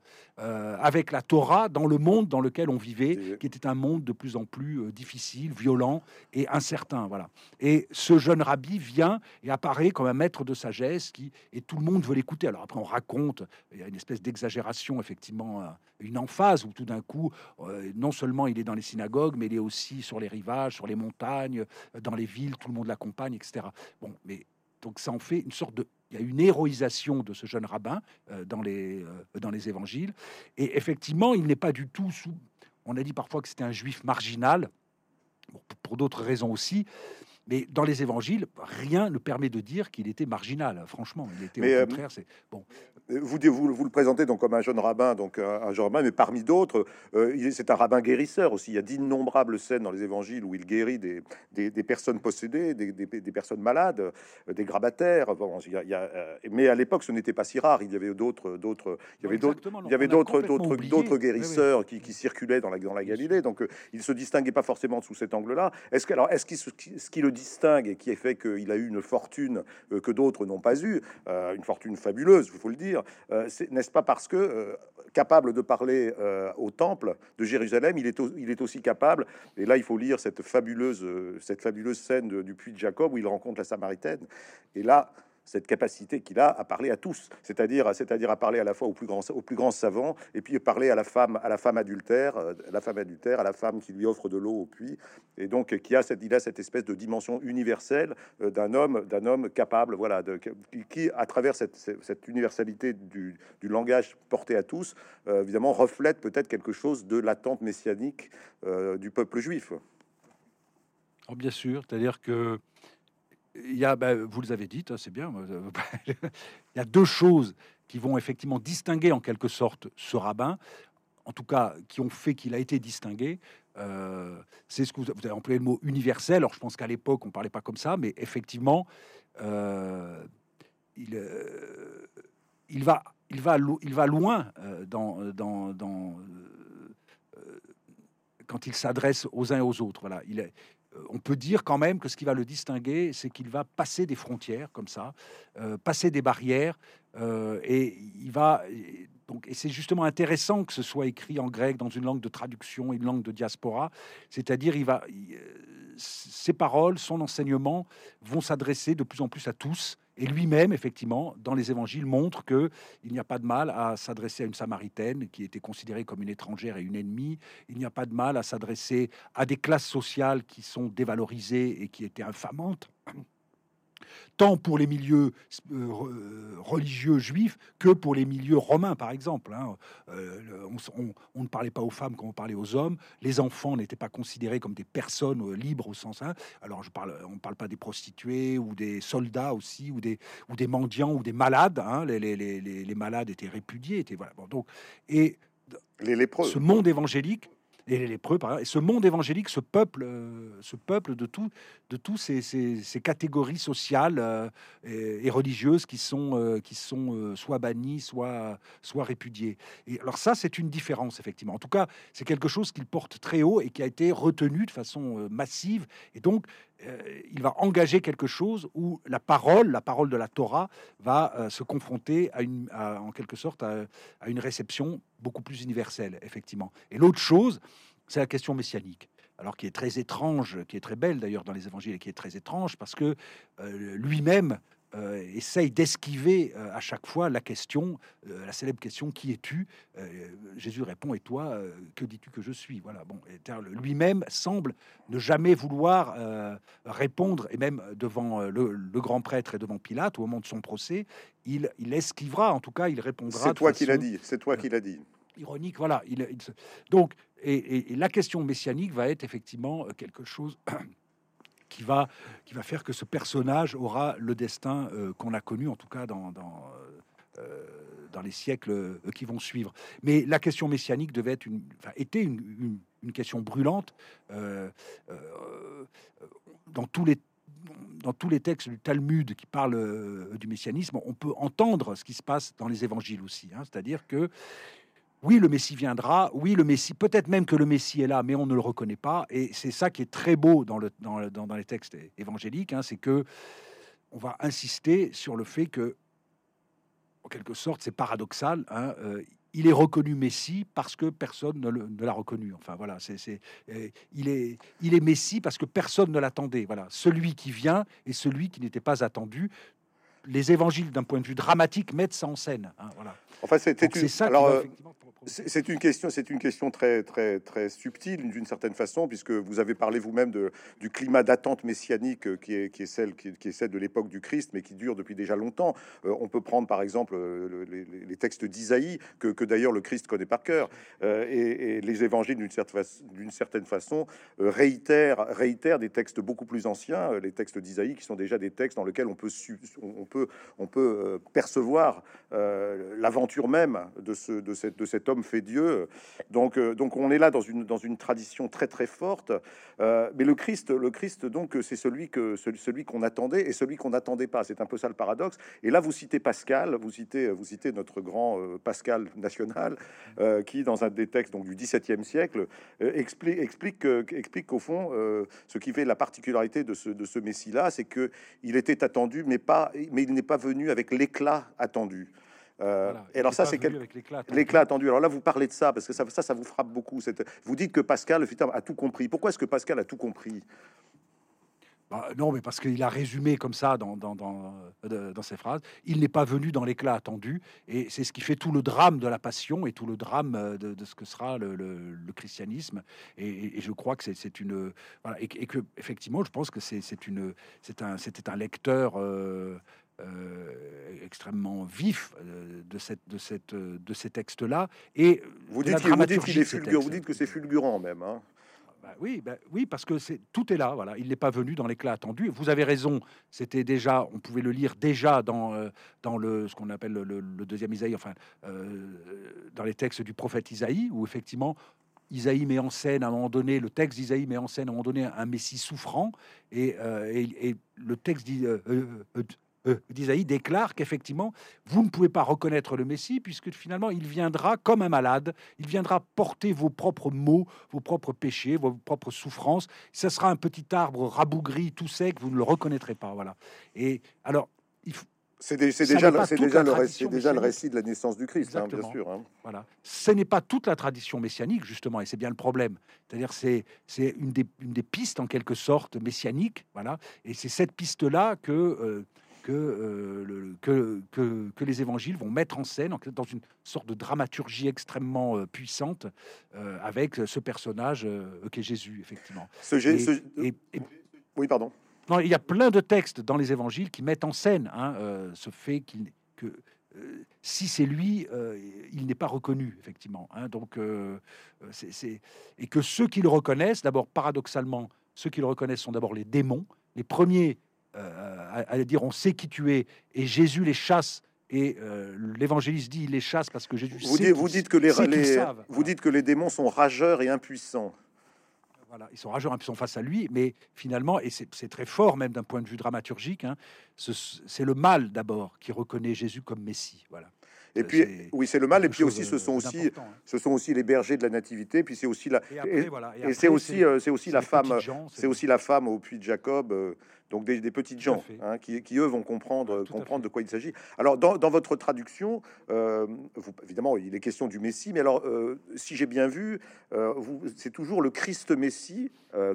avec la Torah dans le monde dans lequel on vivait, qui était un monde de plus en plus difficile, violent et incertain. Voilà. Et ce jeune rabbi vient et apparaît comme un maître de sagesse qui et tout le monde veut l'écouter. Alors après on raconte, il y a une espèce d'exagération effectivement, une emphase où tout d'un coup, non seulement il est dans les synagogue, mais il est aussi sur les rivages, sur les montagnes, dans les villes, tout le monde l'accompagne, etc. Bon, mais donc ça en fait une sorte de il y a une héroïsation de ce jeune rabbin euh, dans, les, euh, dans les évangiles. Et effectivement, il n'est pas du tout sous. On a dit parfois que c'était un juif marginal, pour d'autres raisons aussi. Mais dans les évangiles, rien ne permet de dire qu'il était marginal. Franchement, il était au euh, contraire. C'est bon. Vous, vous, vous, le présentez donc comme un jeune rabbin, donc un, jeune rabbin, mais parmi d'autres, euh, c'est un rabbin guérisseur aussi. Il y a d'innombrables scènes dans les évangiles où il guérit des, des, personnes possédées, des, des, personnes malades, euh, des grabataires. Bon, il y a, mais à l'époque, ce n'était pas si rare. Il y avait d'autres, d'autres, il y avait d'autres, il y avait d'autres, d'autres, d'autres guérisseurs Qui, qui, circulaient dans la, dans la Galilée. Donc, il se distinguait pas forcément sous cet angle-là. Est-ce que alors, est-ce qu'il, ce qui le distingue et qui a fait qu'il a eu une fortune que d'autres n'ont pas eu, une fortune fabuleuse, il faut le dire, n'est-ce pas parce que capable de parler au temple de Jérusalem, il est, il est aussi capable, et là il faut lire cette fabuleuse, cette fabuleuse scène du puits de Jacob où il rencontre la Samaritaine, et là, cette capacité qu'il a à parler à tous, c'est-à-dire, c'est-à-dire à parler à la fois aux plus grands, aux plus savants, et puis parler à la femme, à la femme adultère, euh, la femme adultère, à la femme qui lui offre de l'eau au puits, et donc qui a cette, il a cette espèce de dimension universelle euh, d'un homme, d'un homme capable, voilà, de, qui, à travers cette, universalité du, du, langage porté à tous, euh, évidemment reflète peut-être quelque chose de l'attente messianique du peuple juif. Oh, bien sûr, c'est-à-dire que il y a, bah, vous les avez dites, hein, c'est bien. il y a deux choses qui vont effectivement distinguer en quelque sorte ce rabbin, en tout cas qui ont fait qu'il a été distingué. Euh, c'est ce que vous, avez employé le mot universel. Alors je pense qu'à l'époque on parlait pas comme ça, mais effectivement, euh, il, euh, il va, il va, il va loin quand il s'adresse aux uns et aux autres. Voilà, il est, on peut dire quand même que ce qui va le distinguer, c'est qu'il va passer des frontières comme ça, euh, passer des barrières, euh, et il va donc c'est justement intéressant que ce soit écrit en grec dans une langue de traduction, une langue de diaspora, c'est-à-dire il va ses paroles, son enseignement vont s'adresser de plus en plus à tous. Et lui-même, effectivement, dans les évangiles, montre que il n'y a pas de mal à s'adresser à une Samaritaine qui était considérée comme une étrangère et une ennemie. Il n'y a pas de mal à s'adresser à des classes sociales qui sont dévalorisées et qui étaient infamantes tant pour les milieux euh, euh, religieux juifs que pour les milieux romains, par exemple. Hein. Euh, on, ne parlait pas aux femmes comme on parlait aux hommes. Les enfants n'étaient pas considérés comme des personnes libres au sens. Hein. Alors, je parle, on ne parle pas des prostituées ou des soldats aussi, ou des, ou des mendiants ou des malades. Hein. Les, les, les, les, malades étaient répudiés. Étaient, voilà. Bon, donc, et les lépreux. ce monde évangélique et les lépreux, par exemple. Ce monde évangélique, ce peuple, euh, ce peuple de tout, de tous ces, ces, catégories sociales euh, et, religieuses qui sont, euh, qui sont soit bannies, soit, soit répudiées. Et alors ça, c'est une différence effectivement. En tout cas, c'est quelque chose qu'il porte très haut et qui a été retenu de façon massive. Et donc, il va engager quelque chose où la parole, la parole de la Torah, va se confronter à une, en quelque sorte, à, à une réception beaucoup plus universelle, effectivement. Et l'autre chose, c'est la question messianique. Alors qui est très étrange, qui est très belle d'ailleurs dans les évangiles et qui est très étrange parce que euh, lui-même euh, essaye d'esquiver euh, à chaque fois la question, la célèbre question qui es-tu? Jésus répond et toi, que dis-tu que je suis? Voilà. Bon, lui-même semble ne jamais vouloir répondre et même devant le, grand prêtre et devant Pilate au moment de son procès, il, il esquivera. En tout cas, il répondra. C'est toi qui l'as dit. C'est toi qui l'as dit ironique. Voilà. Il, donc, et, la question messianique va être effectivement euh, quelque chose qui va, qui va faire que ce personnage aura le destin euh, qu'on a connu, en tout cas dans, dans, euh, les siècles qui vont suivre. Mais la question messianique devait être une, était une, une, question brûlante dans tous les dans tous les textes du Talmud qui parlent du messianisme, on peut entendre ce qui se passe dans les évangiles aussi. Hein. C'est-à-dire que oui, le Messie viendra, oui, le Messie, peut-être même que le Messie est là, mais on ne le reconnaît pas. Et c'est ça qui est très beau dans, le, dans, les textes évangéliques, hein, c'est que on va insister sur le fait que, en quelque sorte, c'est paradoxal. Hein, euh, il est reconnu Messie parce que personne ne, l'a reconnu. Enfin voilà, c'est, euh, il, est, il est Messie parce que personne ne l'attendait. Voilà, celui qui vient et celui qui n'était pas attendu. Les évangiles, d'un point de vue dramatique, mettent ça en scène. Hein, voilà. Enfin, c'est ça. Alors, euh, c'est une question, c'est une question très très très subtile d'une certaine façon, puisque vous avez parlé vous-même du climat d'attente messianique euh, qui est, qui est celle qui, est celle de l'époque du Christ, mais qui dure depuis déjà longtemps. Euh, on peut prendre par exemple les, textes d'Isaïe que, d'ailleurs le Christ connaît par cœur, et, les évangiles d'une certaine d'une certaine façon réitèrent réitèrent des textes beaucoup plus anciens, les textes d'Isaïe qui sont déjà des textes dans lesquels on peut on on peut percevoir l'aventure même de, ce, cet homme fait Dieu. Donc, donc on est là dans une, tradition très très forte. mais le Christ, le Christ, donc, c'est celui que celui qu'on attendait et celui qu'on n'attendait pas. C'est un peu ça le paradoxe. Et là, vous citez Pascal, vous citez, vous citez notre grand Pascal national, qui dans un des textes donc du XVIIe siècle explique explique explique qu'au fond, ce qui fait la particularité de ce, de ce Messie-là, c'est que il était attendu, mais pas, mais il n'est pas venu avec l'éclat attendu. Euh, et alors ça, c'est quel... l'éclat attendu. Alors là, vous parlez de ça parce que ça, ça, ça vous frappe beaucoup. Cette... Vous dites que Pascal a tout compris. Pourquoi est-ce que Pascal a tout compris? Bah, non, mais parce qu'il a résumé comme ça dans, dans, dans, euh, dans ses phrases. Il n'est pas venu dans l'éclat attendu, et c'est ce qui fait tout le drame de la passion et tout le drame euh, de, de ce que sera le, le, christianisme. Et, et, je crois que c'est une voilà, et, et, que effectivement, je pense que c'est une c'est un c'était un lecteur. Euh, extrêmement vif de, cette, de, cette, de ces textes-là. Et vous dites, dites, est fulgurant, vous dites que c'est fulgurant même. Hein bah oui, bah oui, parce que c'est tout est là. Voilà, il n'est pas venu dans l'éclat attendu. Vous avez raison. C'était déjà, on pouvait le lire déjà dans euh, dans le ce qu'on appelle le, deuxième Isaïe, enfin euh, dans les textes du prophète Isaïe, où effectivement Isaïe met en scène à un moment donné, le texte d'Isaïe met en scène à un moment donné un Messie souffrant, et, euh, et le texte dit euh, d'Isaïe déclare qu'effectivement, vous ne pouvez pas reconnaître le Messie, puisque finalement, il viendra comme un malade, il viendra porter vos propres maux, vos propres péchés, vos propres souffrances. Ce sera un petit arbre rabougri, tout sec, vous ne le reconnaîtrez pas. Voilà. Et alors, il faut, c'est déjà, déjà, le, récit, déjà le récit de la naissance du Christ, hein, bien sûr. Hein. Voilà. Ce n'est pas toute la tradition messianique, justement, et c'est bien le problème. C'est-à-dire c'est c'est une des, une des pistes, en quelque sorte, messianiques. Voilà. Et c'est cette piste-là que, euh, que, euh, que, que, les évangiles vont mettre en scène dans une sorte de dramaturgie extrêmement euh, puissante euh, avec ce personnage qu'est Jésus, effectivement. Ce, oui, pardon. Non, il y a plein de textes dans les évangiles qui mettent en scène hein, ce fait qu'il que si c'est lui, il n'est pas reconnu, effectivement. Hein, donc, c'est et que ceux qui le reconnaissent, d'abord paradoxalement, ceux qui le reconnaissent sont d'abord les démons. Les premiers euh, à, dire on sait qui tu es, et Jésus les chasse. Et euh, l'évangéliste dit il les chasse parce que Jésus vous, dites, vous dites que les, vous dites que les démons sont rageurs et impuissants. Voilà, ils sont rageurs, impuissants face à lui, mais finalement, et c'est très fort même d'un point de vue dramaturgique, hein, c'est le mal d'abord qui reconnaît Jésus comme Messie. Voilà. Et puis, oui, c'est le mal. Et puis aussi, ce sont aussi, hein. ce sont aussi les bergers de la nativité. Puis c'est aussi la, et, c'est aussi, c'est aussi la femme, c'est aussi la femme au puits de Jacob. Euh, donc des, petites gens hein, qui, eux vont comprendre, comprendre de quoi il s'agit. Alors dans, votre traduction, euh, vous, évidemment, il est question du Messie, mais alors euh, si j'ai bien vu, euh, c'est toujours le Christ Messie,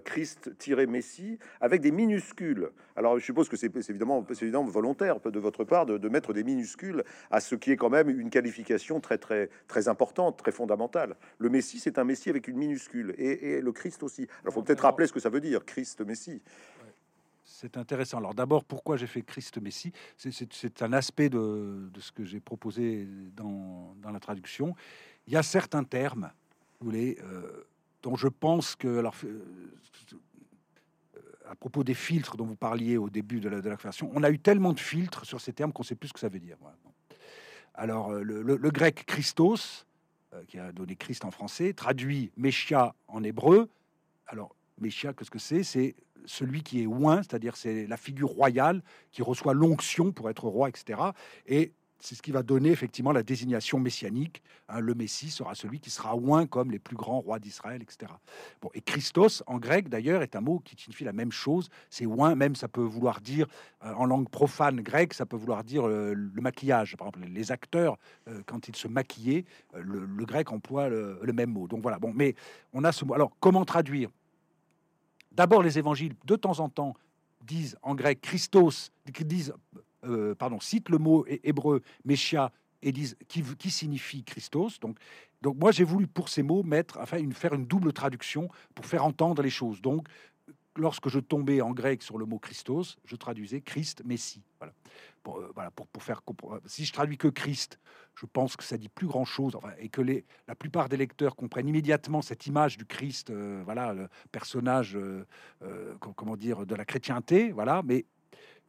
Christ-Messie, avec des minuscules. Alors je suppose que c'est évidemment, évidemment volontaire de votre part de, mettre des minuscules à ce qui est quand même une qualification très très très importante, très fondamentale. Le Messie, c'est un Messie avec une minuscule, et, et le Christ aussi. Alors faut peut-être rappeler ce que ça veut dire, Christ Messie c'est intéressant. Alors d'abord, pourquoi j'ai fait Christ Messie? C'est un aspect de, ce que j'ai proposé dans, la traduction. Il y a certains termes, vous voulez, euh, dont je pense que, alors, euh, à propos des filtres dont vous parliez au début de la, de on a eu tellement de filtres sur ces termes qu'on sait plus ce que ça veut dire. Alors euh, le, grec Christos, qui a donné Christ en français, traduit Meshia en hébreu. Alors Meshia, qu'est-ce que c'est? C'est celui qui est oint, c'est-à-dire c'est la figure royale qui reçoit l'onction pour être roi, etc. Et c'est ce qui va donner effectivement la désignation messianique. Hein, le Messie sera celui qui sera oint comme les plus grands rois d'Israël, etc. Bon, et Christos, en grec d'ailleurs, est un mot qui signifie la même chose. C'est oint, même ça peut vouloir dire, euh, en langue profane grecque, ça peut vouloir dire euh, le maquillage. Par exemple, les acteurs, euh, quand ils se maquillaient, le, grec emploie le, le, même mot. Donc voilà, bon, mais on a ce mot. Alors, comment traduire? D'abord, les évangiles, de temps en temps, disent en grec Christos, disent, euh, pardon, citent le mot hébreu Meshia et disent qui, qui signifie Christos. Donc, donc moi, j'ai voulu pour ces mots mettre, enfin, une, faire une double traduction pour faire entendre les choses. Donc, lorsque je tombais en grec sur le mot Christos, je traduisais Christ, Messie. Voilà. Pour, euh, voilà, pour, faire Si je traduis que Christ, je pense que ça dit plus grand chose, enfin, et que les, la plupart des lecteurs comprennent immédiatement cette image du Christ, euh, voilà, le personnage, euh, comment dire, de la chrétienté, voilà. Mais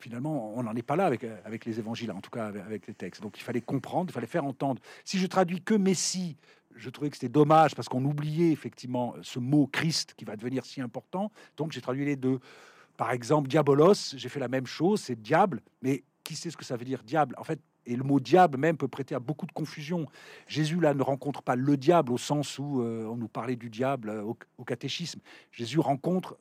finalement, on n'en est pas là avec, avec les évangiles, en tout cas avec, les textes. Donc il fallait comprendre, il fallait faire entendre. Si je traduis que Messie, je trouvais que c'était dommage parce qu'on oubliait effectivement ce mot Christ qui va devenir si important. Donc j'ai traduit les deux. Par exemple, diabolos, j'ai fait la même chose, c'est diable, mais qui sait ce que ça veut dire diable En fait, et le mot diable même peut prêter à beaucoup de confusion. Jésus là ne rencontre pas le diable au sens où euh, on nous parlait du diable au, au catéchisme. Jésus rencontre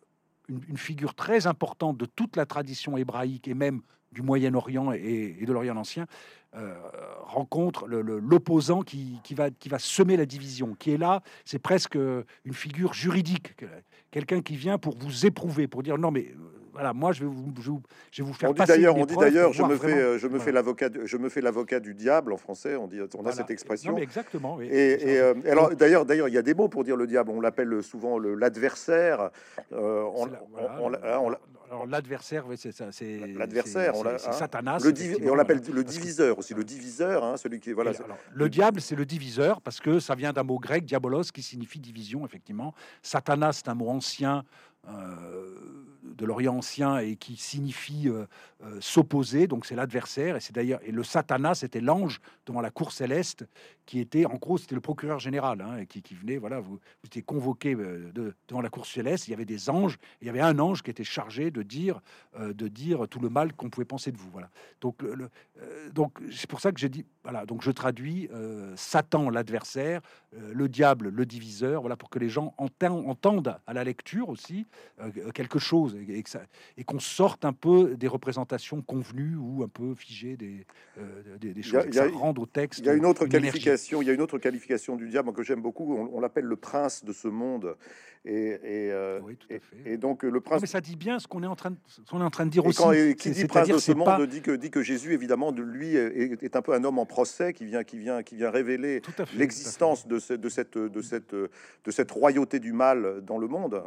une, figure très importante de toute la tradition hébraïque et même du Moyen-Orient et, de l'Orient ancien, euh, rencontre l'opposant qui, va, qui va semer la division, qui est là, c'est presque une figure juridique, quelqu'un qui vient pour vous éprouver, pour dire non mais euh, voilà, moi je vais vous, je vais vous faire on dit d'ailleurs, on dit d'ailleurs, je me fais, euh, je me fais l'avocat, je me fais l'avocat du diable en français. On dit, on a cette expression. exactement. Et, alors d'ailleurs, d'ailleurs, il y a des mots pour dire le diable. On l'appelle souvent l'adversaire. Alors l'adversaire, c'est ça, c'est l'adversaire, on l'a, Satanas. Le et on l'appelle le diviseur aussi, le diviseur, hein, celui qui voilà. le diable, c'est le diviseur parce que ça vient d'un mot grec diabolos qui signifie division effectivement. Satanas, c'est un mot ancien euh, de l'Orient ancien et qui signifie euh, euh, s'opposer, donc c'est l'adversaire. Et c'est d'ailleurs et le Satanas, c'était l'ange devant la cour céleste qui était, en gros, c'était le procureur général hein, qui, venait. Voilà, vous, vous étiez convoqué de, devant la cour céleste. Il y avait des anges. il y avait un ange qui était chargé de dire, de dire tout le mal qu'on pouvait penser de vous. Voilà. Donc, donc c'est pour ça que j'ai dit, voilà. Donc je traduis Satan, l'adversaire, le diable, le diviseur. Voilà, pour que les gens entendent à la lecture aussi euh, quelque chose et, et qu'on sorte un peu des représentations convenues ou un peu figées des, euh, des, choses, y a, au texte. Il y a une autre qualification. Il y a une autre qualification du diable que j'aime beaucoup. On, l'appelle le prince de ce monde. Et, euh, et, donc le prince. mais ça dit bien ce qu'on est en train de, on est en train de dire aussi. Quand, qui dit prince de ce monde dit que dit que Jésus évidemment de lui est, est, un peu un homme en procès qui vient qui vient qui vient révéler l'existence de, de cette de cette de cette royauté du mal dans le monde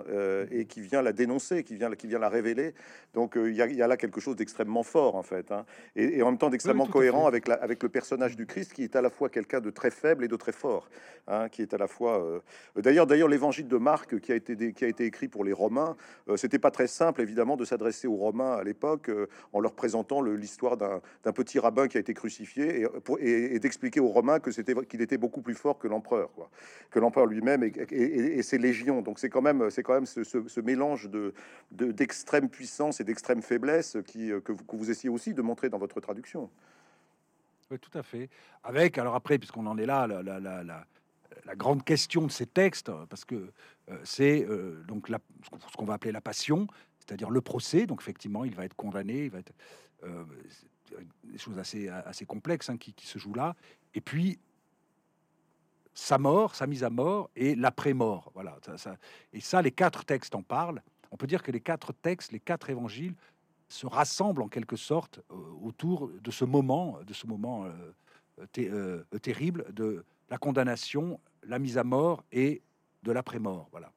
et qui vient la dénoncer, qui vient, qui vient la révéler. Donc euh, il y, a là quelque chose d'extrêmement fort en fait, hein. et, en même temps d'extrêmement cohérent avec, la, avec le personnage du Christ, qui est à la fois quelqu'un de très faible et de très fort, hein, qui est à la fois. Euh, d'ailleurs, d'ailleurs, l'évangile de Marc qui a été qui a été écrit pour les Romains, euh, c'était pas très simple évidemment de s'adresser aux Romains à l'époque en leur présentant l'histoire d'un petit rabbin qui a été crucifié et, et, d'expliquer aux Romains que c'était qu'il était beaucoup plus fort que l'empereur, que l'empereur lui-même et, ses légions. Donc c'est quand même c'est quand même ce, ce mélange de d'extrême puissance et d'extrême faiblesse qui, euh, que, vous, que vous essayez aussi de montrer dans votre traduction. Oui, tout à fait. Avec, alors après, puisqu'on en est là, la, la, la, la, grande question de ces textes, parce que euh, c'est euh, donc ce qu'on va appeler la passion, c'est-à-dire le procès. Donc effectivement, il va être condamné, il va être des choses assez, assez complexes hein, qui, qui, se jouent là. Et puis sa mort, sa mise à mort et l'après-mort. Voilà. Et ça, les quatre textes en parlent. On peut dire que les quatre textes, les quatre évangiles, se rassemblent en quelque sorte euh, autour de ce moment, de ce moment euh, euh, terrible de la condamnation, la mise à mort et de l'après-mort. Voilà.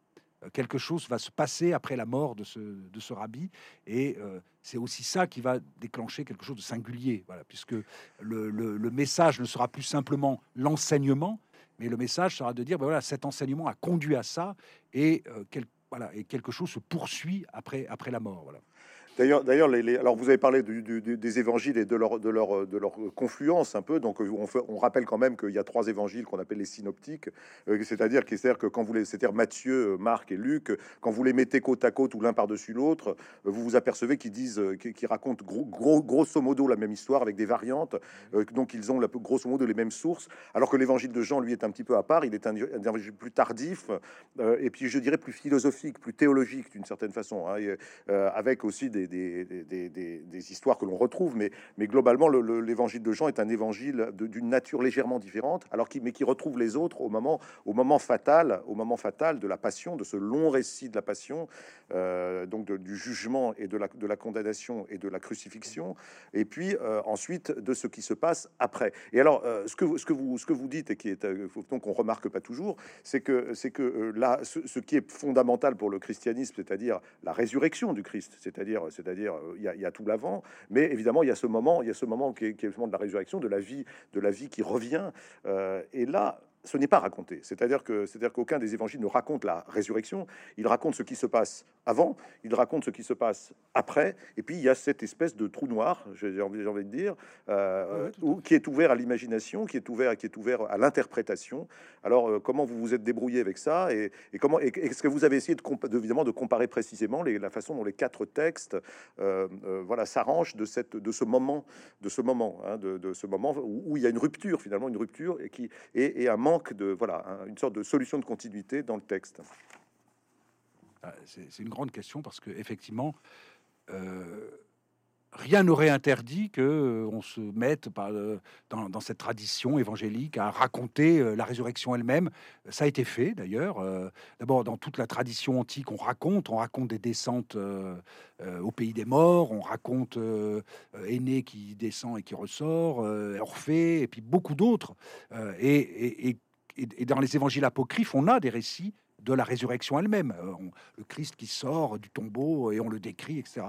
Quelque chose va se passer après la mort de ce, de ce rabbi, et c'est aussi ça qui va déclencher quelque chose de singulier, voilà, puisque le message ne sera plus simplement l'enseignement, mais le message sera de dire, ben voilà, cet enseignement a conduit à ça, et, euh, voilà, et quelque chose se poursuit après, après la mort. D'ailleurs, les, alors vous avez parlé du, des évangiles et de leur, de leur, de leur confluence un peu. Donc, on, fait, on rappelle quand même qu'il y a trois évangiles qu'on appelle les synoptiques, euh, c'est-à-dire c'est-à-dire que quand vous les, c'est-à-dire Matthieu, Marc et Luc, quand vous les mettez côte à côte ou l'un par-dessus l'autre, euh, vous vous apercevez qu'ils disent, euh, qu'ils racontent gros, grosso modo la même histoire avec des variantes. donc, ils ont la, grosso modo les mêmes sources, alors que l'évangile de Jean, lui, est un petit peu à part. Il est un, évangile plus tardif et puis je dirais plus philosophique, plus théologique d'une certaine façon, hein, avec aussi des des, histoires que l'on retrouve, mais, globalement, l'évangile de Jean est un évangile d'une nature légèrement différente, alors qui, mais qui retrouve les autres au moment, au moment fatal, au moment fatal de la passion, de ce long récit de la passion, euh, donc du jugement et de la, de la condamnation et de la crucifixion, et puis euh, ensuite de ce qui se passe après. Et alors, euh, ce, que, ce, que vous, ce que vous dites et qui est donc on remarque pas toujours, c'est que c'est que là, ce, ce, qui est fondamental pour le christianisme, c'est-à-dire la résurrection du Christ, c'est-à-dire c'est-à-dire euh, il y, a tout l'avant, mais évidemment il y a ce moment, il y a ce moment qui est, qui est de la résurrection, de la vie, de la vie qui revient. Euh, et là, ce n'est pas raconté. C'est-à-dire que c'est-à-dire qu'aucun des évangiles ne raconte la résurrection. Il raconte ce qui se passe avant, il raconte ce qui se passe après, et puis il y a cette espèce de trou noir, j'ai envie, de dire, euh, qui est ouvert à l'imagination, qui est ouvert, qui est ouvert à l'interprétation. Alors, euh, comment vous vous êtes débrouillé avec ça, et, comment est-ce que vous avez essayé de, évidemment de comparer précisément les, la façon dont les quatre textes, euh, voilà, s'arrangent de cette, de ce moment, de ce moment, hein, de, ce moment où, il y a une rupture finalement, une rupture et qui et, un manque de voilà, une sorte de solution de continuité dans le texte. Ah, c'est une grande question parce que effectivement, euh, rien n'aurait interdit que euh, on se mette euh, dans, cette tradition évangélique à raconter la résurrection elle-même. Ça a été fait d'ailleurs. D'abord, dans toute la tradition antique, on raconte, on raconte des descentes au pays des morts, on raconte Aîné qui descend et qui ressort, Orphée, et puis beaucoup d'autres. et, dans les évangiles apocryphes, on a des récits de la résurrection elle-même. Euh, le Christ qui sort du tombeau et on le décrit, etc.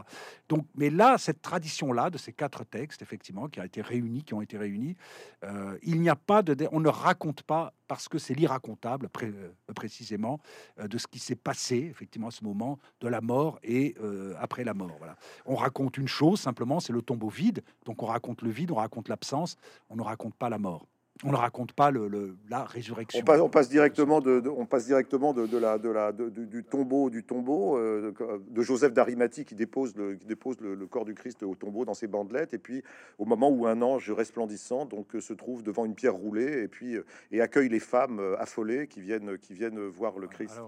Donc, mais là, cette tradition-là de ces quatre textes, effectivement, qui a été réunis, qui ont été réunis, euh, il n'y a pas de, on ne raconte pas parce que c'est l'irracontable, euh, précisément, de ce qui s'est passé, effectivement, à ce moment de la mort et après la mort. On raconte une chose simplement, c'est le tombeau vide. Donc, on raconte le vide, on raconte l'absence, on ne raconte pas la mort on ne raconte pas le, la résurrection. On passe, directement, de, on passe directement de, la, de la, du tombeau, du tombeau euh, de Joseph d'Arimathie qui dépose, le, qui dépose le, corps du Christ au tombeau dans ses bandelettes, et puis au moment où un ange resplendissant donc se trouve devant une pierre roulée, et puis euh, et accueille les femmes euh, affolées qui viennent, qui viennent voir le Christ.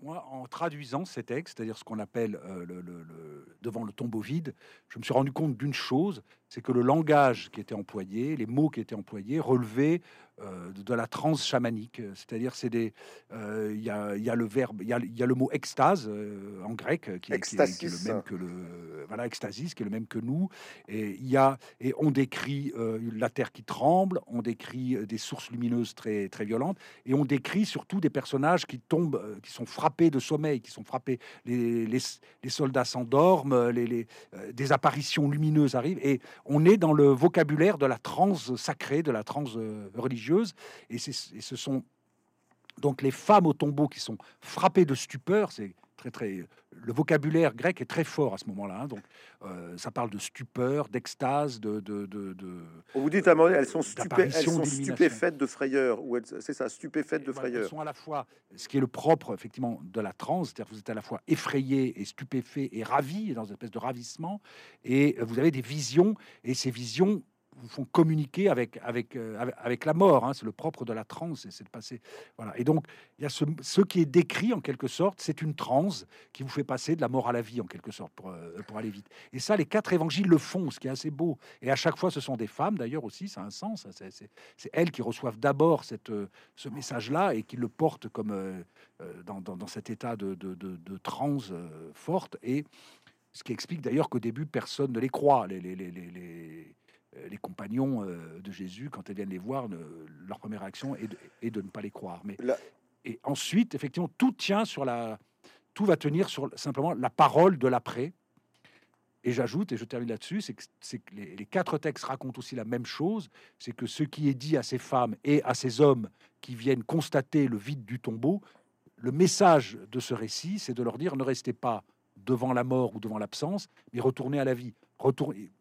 Moi, en traduisant ces textes, c'est-à-dire ce qu'on appelle le, devant le tombeau vide, je me suis rendu compte d'une chose, c'est que le langage qui était employé, les mots qui étaient employés, relevaient euh, de la transe chamanique. C'est-à-dire, c'est des, euh, il y, a, le verbe, il y a, le mot extase euh, en grec qui, est le même que le, voilà, extasis, qui est le même que nous. Et il y a, et on décrit la terre qui tremble, on décrit des sources lumineuses très très violentes, et on décrit surtout des personnages qui tombent, qui sont frappés de sommeil, qui sont frappés. Les, les, soldats s'endorment, les, les des apparitions lumineuses arrivent, et on est dans le vocabulaire de la transe sacrée, de la transe euh, religieuse, et, ce sont donc les femmes au tombeau qui sont frappées de stupeur, c'est très très le vocabulaire grec est très fort à ce moment-là. Hein. donc euh, ça parle de stupeur, d'extase, de, de, de, On vous dit à elles sont, elles sont stupéfaites de frayeur, ou c'est ça, stupéfaites de frayeur. Elles sont à la fois ce qui est le propre effectivement de la transe, c'est-à-dire vous êtes à la fois effrayé et stupéfait et ravi, dans une espèce de ravissement, et vous avez des visions, et ces visions vous font communiquer avec, avec, euh, avec la mort. Hein. C'est le propre de la transe, c'est de passer. Voilà. Et donc, il y a ce, ce, qui est décrit en quelque sorte, c'est une transe qui vous fait passer de la mort à la vie en quelque sorte pour, euh, pour aller vite. Et ça, les quatre évangiles le font, ce qui est assez beau. Et à chaque fois, ce sont des femmes d'ailleurs aussi, ça a un sens. Hein. C'est elles qui reçoivent d'abord cette, euh, ce message-là et qui le portent comme dans, dans, cet état de, de, de, transe forte. Et ce qui explique d'ailleurs qu'au début, personne ne les croit. Les compagnons euh, de Jésus, quand elles viennent les voir, leur première réaction est de, ne pas les croire. Mais et ensuite, effectivement, tout tient sur la, tout va tenir sur simplement la parole de l'après. Et j'ajoute, et je termine là-dessus, c'est que, les, les, quatre textes racontent aussi la même chose, c'est que ce qui est dit à ces femmes et à ces hommes qui viennent constater le vide du tombeau, le message de ce récit, c'est de leur dire ne restez pas devant la mort ou devant l'absence, mais retournez à la vie.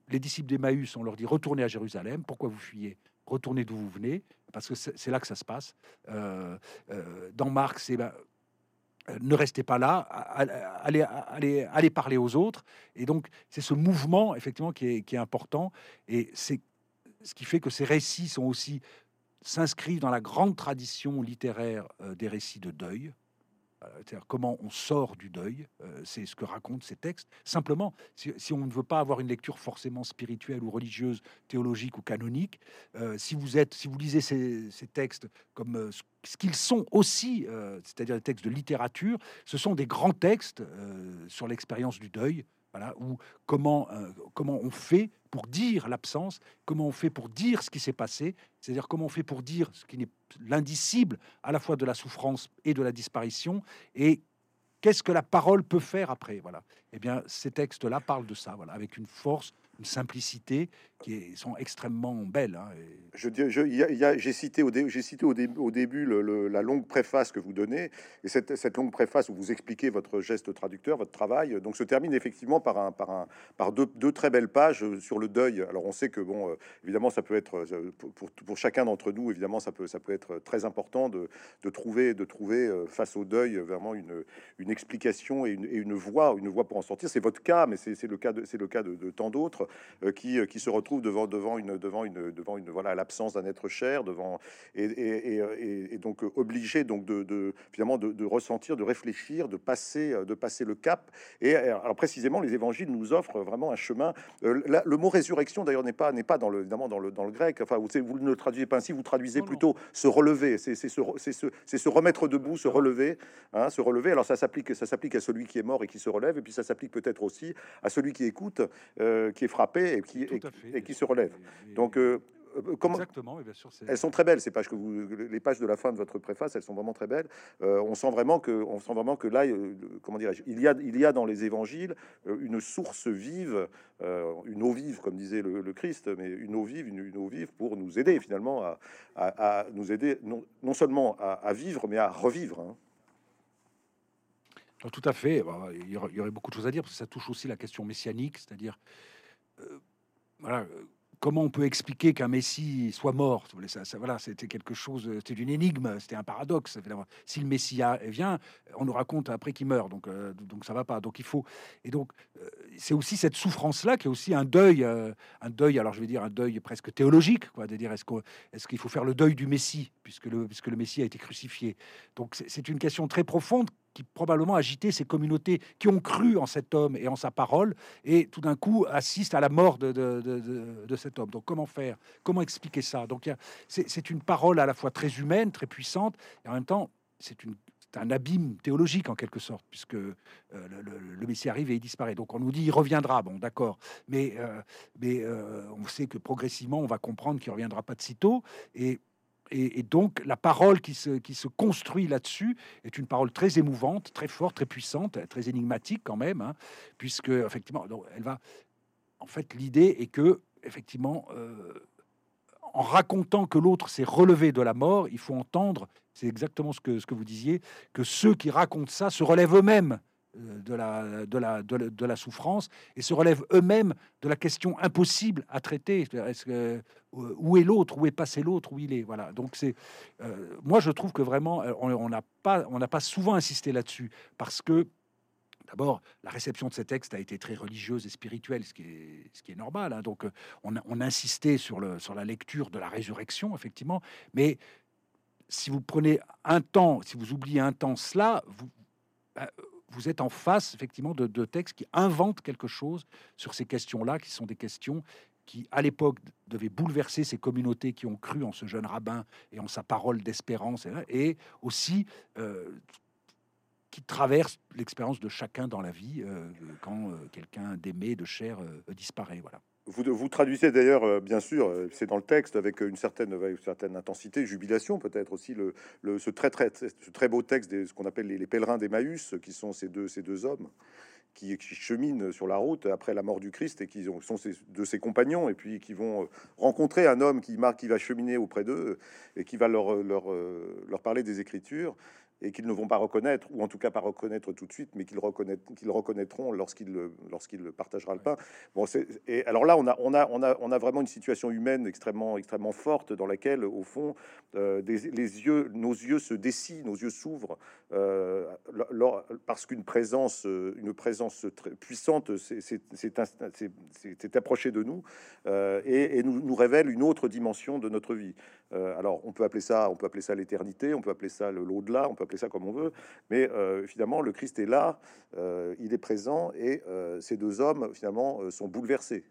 Les disciples d'Emmaüs, on leur dit retournez à Jérusalem. Pourquoi vous fuyez? Retournez d'où vous venez, parce que c'est là que ça se passe. Euh, euh, dans Marc, c'est ben, euh, ne restez pas là, allez, allez, allez parler aux autres. Et donc, c'est ce mouvement, effectivement, qui est, qui est important. Et c'est ce qui fait que ces récits sont aussi s'inscrivent dans la grande tradition littéraire des récits de deuil. Euh, comment on sort du deuil, euh, c'est ce que racontent ces textes. Simplement, si, on ne veut pas avoir une lecture forcément spirituelle ou religieuse, théologique ou canonique, euh, si vous êtes, si vous lisez ces, textes comme ce qu'ils sont aussi, c'est-à-dire des textes de littérature, ce sont des grands textes sur l'expérience du deuil, ou comment, comment on fait pour dire l'absence, comment on fait pour dire ce qui s'est passé, c'est-à-dire comment on fait pour dire ce qui n'est l'indicible à la fois de la souffrance et de la disparition, et qu'est-ce que la parole peut faire après. Voilà. Eh bien, ces textes-là parlent de ça, voilà, avec une force, une simplicité qui sont extrêmement belles. Hein, je, j'ai cité au, j'ai cité au, au début la longue préface que vous donnez, et cette, cette, longue préface où vous expliquez votre geste traducteur, votre travail, donc se termine effectivement par, un, par, un, par deux, deux, très belles pages sur le deuil. Alors on sait que, bon, euh, évidemment, ça peut être, euh, pour, pour, chacun d'entre nous, évidemment, ça peut, ça peut être très important de, de trouver, de trouver euh, face au deuil vraiment une, une explication et une, une voie, une voie pour en sortir. C'est votre cas, mais c'est le cas de, c'est le cas de, de tant d'autres qui, qui se retrouvent devant, devant une, devant une, devant une, voilà, l'absence d'un être cher, devant et, et, et donc obligé donc de, de finalement de, ressentir, de réfléchir, de passer, de passer le cap. Et alors précisément, les évangiles nous offrent vraiment un chemin. Euh, le mot résurrection d'ailleurs n'est pas n'est pas dans le évidemment dans le dans le grec. Enfin, vous, vous ne le traduisez pas ainsi, vous traduisez plutôt se relever. C'est se, c'est se remettre debout, se relever, hein, se relever. Alors ça s'applique ça s'applique à celui qui est mort et qui se relève, et puis ça s'applique peut-être aussi à celui qui écoute, euh, qui est frappé et qui et, qui se relève. Donc euh, euh, comment Exactement, bien sûr. Elles sont très belles ces pages que vous, les pages de la fin de votre préface, elles sont vraiment très belles. Euh, on sent vraiment que, on sent vraiment que là, euh, comment dirais-je, il y a, il y a dans les évangiles une source vive, une eau vive, comme disait le, Christ, mais une eau vive, une, eau vive pour nous aider finalement à, à, nous aider non, non seulement à, vivre, mais à revivre. Hein. tout à fait. Bah, il y aurait beaucoup de choses à dire parce que ça touche aussi la question messianique, c'est-à-dire voilà comment on peut expliquer qu'un Messie soit mort? Voilà, c'était quelque chose, c'était une énigme, c'était un paradoxe. Si le Messie vient, on nous raconte après qu'il meurt, donc euh, donc ça va pas. Donc il faut et donc euh, c'est aussi cette souffrance-là qui est aussi un deuil, euh, un deuil. Alors je vais dire un deuil presque théologique, quoi, de dire est-ce qu'il est qu'il faut faire le deuil du Messie puisque le puisque le Messie a été crucifié? Donc c'est une question très profonde qui probablement agitait ces communautés qui ont cru en cet homme et en sa parole, et tout d'un coup assistent à la mort de, cet homme. Donc comment faire? Comment expliquer ça? Donc c'est une parole à la fois très humaine, très puissante, et en même temps c'est un abîme théologique en quelque sorte, puisque euh, le, Messie arrive et il disparaît. Donc on nous dit il reviendra, bon d'accord, mais, euh, euh, on sait que progressivement on va comprendre qu'il reviendra pas de sitôt, et et, donc la parole qui se, qui se construit là-dessus est une parole très émouvante, très forte, très puissante, très énigmatique quand même, hein, puisque effectivement, elle va. En fait, l'idée est que effectivement, euh, en racontant que l'autre s'est relevé de la mort, il faut entendre, c'est exactement ce que, ce que vous disiez, que ceux qui racontent ça se relèvent eux-mêmes euh, de la, de, la, de, la, souffrance et se relèvent eux-mêmes de la question impossible à traiter. Que, euh, où est l'autre Où est passé l'autre Où il est? Voilà. Donc c'est, euh, moi je trouve que vraiment on n'a pas, on n'a pas souvent insisté là-dessus parce que D'abord, la réception de ces textes a été très religieuse et spirituelle, ce qui est, ce qui est normal. Hein. Donc, on, on insistait sur, le, sur la lecture de la résurrection, effectivement. Mais si vous prenez un temps, si vous oubliez un temps cela, vous, bah, vous êtes en face effectivement de, textes qui inventent quelque chose sur ces questions-là, qui sont des questions qui, à l'époque, devaient bouleverser ces communautés qui ont cru en ce jeune rabbin et en sa parole d'espérance, et aussi euh, qui traversent l'expérience de chacun dans la vie euh, quand euh, quelqu'un d'aimé, de cher, disparaît. Voilà. Vous, traduisez d'ailleurs, euh, bien sûr, euh, c'est dans le texte, avec une certaine, intensité, jubilation peut-être aussi, le, ce, très, beau texte, de ce qu'on appelle les, pèlerins d'Emmaüs, qui sont ces deux, hommes qui, cheminent sur la route après la mort du Christ et qui sont de ses compagnons, et puis qui vont rencontrer un homme qui, va cheminer auprès d'eux et qui va leur parler des Écritures et qu'ils ne vont pas reconnaître, ou en tout cas pas reconnaître tout de suite, mais qu'ils reconnaîtront lorsqu'il lorsqu'il partagera le pain. Bon, et alors là, on a, on a, on a, on a vraiment une situation humaine extrêmement, extrêmement forte dans laquelle, au fond, euh, des, les yeux, nos yeux se dessinent, nos yeux s'ouvrent, euh, parce qu'une présence, une présence très puissante s'est approchée de nous euh, et, et nous, nous, révèle une autre dimension de notre vie. alors, on peut appeler ça, on peut appeler ça l'éternité, on peut appeler ça l'au-delà, on peut appeler ça comme on veut, mais euh, finalement, le Christ est là, euh, il est présent, et euh, ces deux hommes, finalement, sont bouleversés.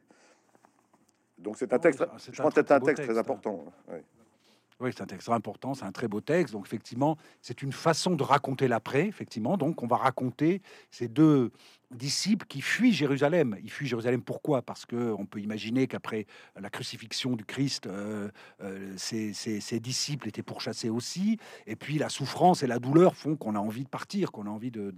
Donc c'est un texte, je crois un, texte très important. Oui, c'est un texte très important, c'est un très beau texte. Donc effectivement, c'est une façon de raconter l'après, effectivement. Donc on va raconter ces deux, disciple qui fuit Jérusalem. Il fuit Jérusalem pourquoi? Parce que on peut imaginer qu'après la crucifixion du Christ, euh, euh, ses, disciples étaient pourchassés aussi. Et puis la souffrance et la douleur font qu'on a envie de partir, qu'on a envie de,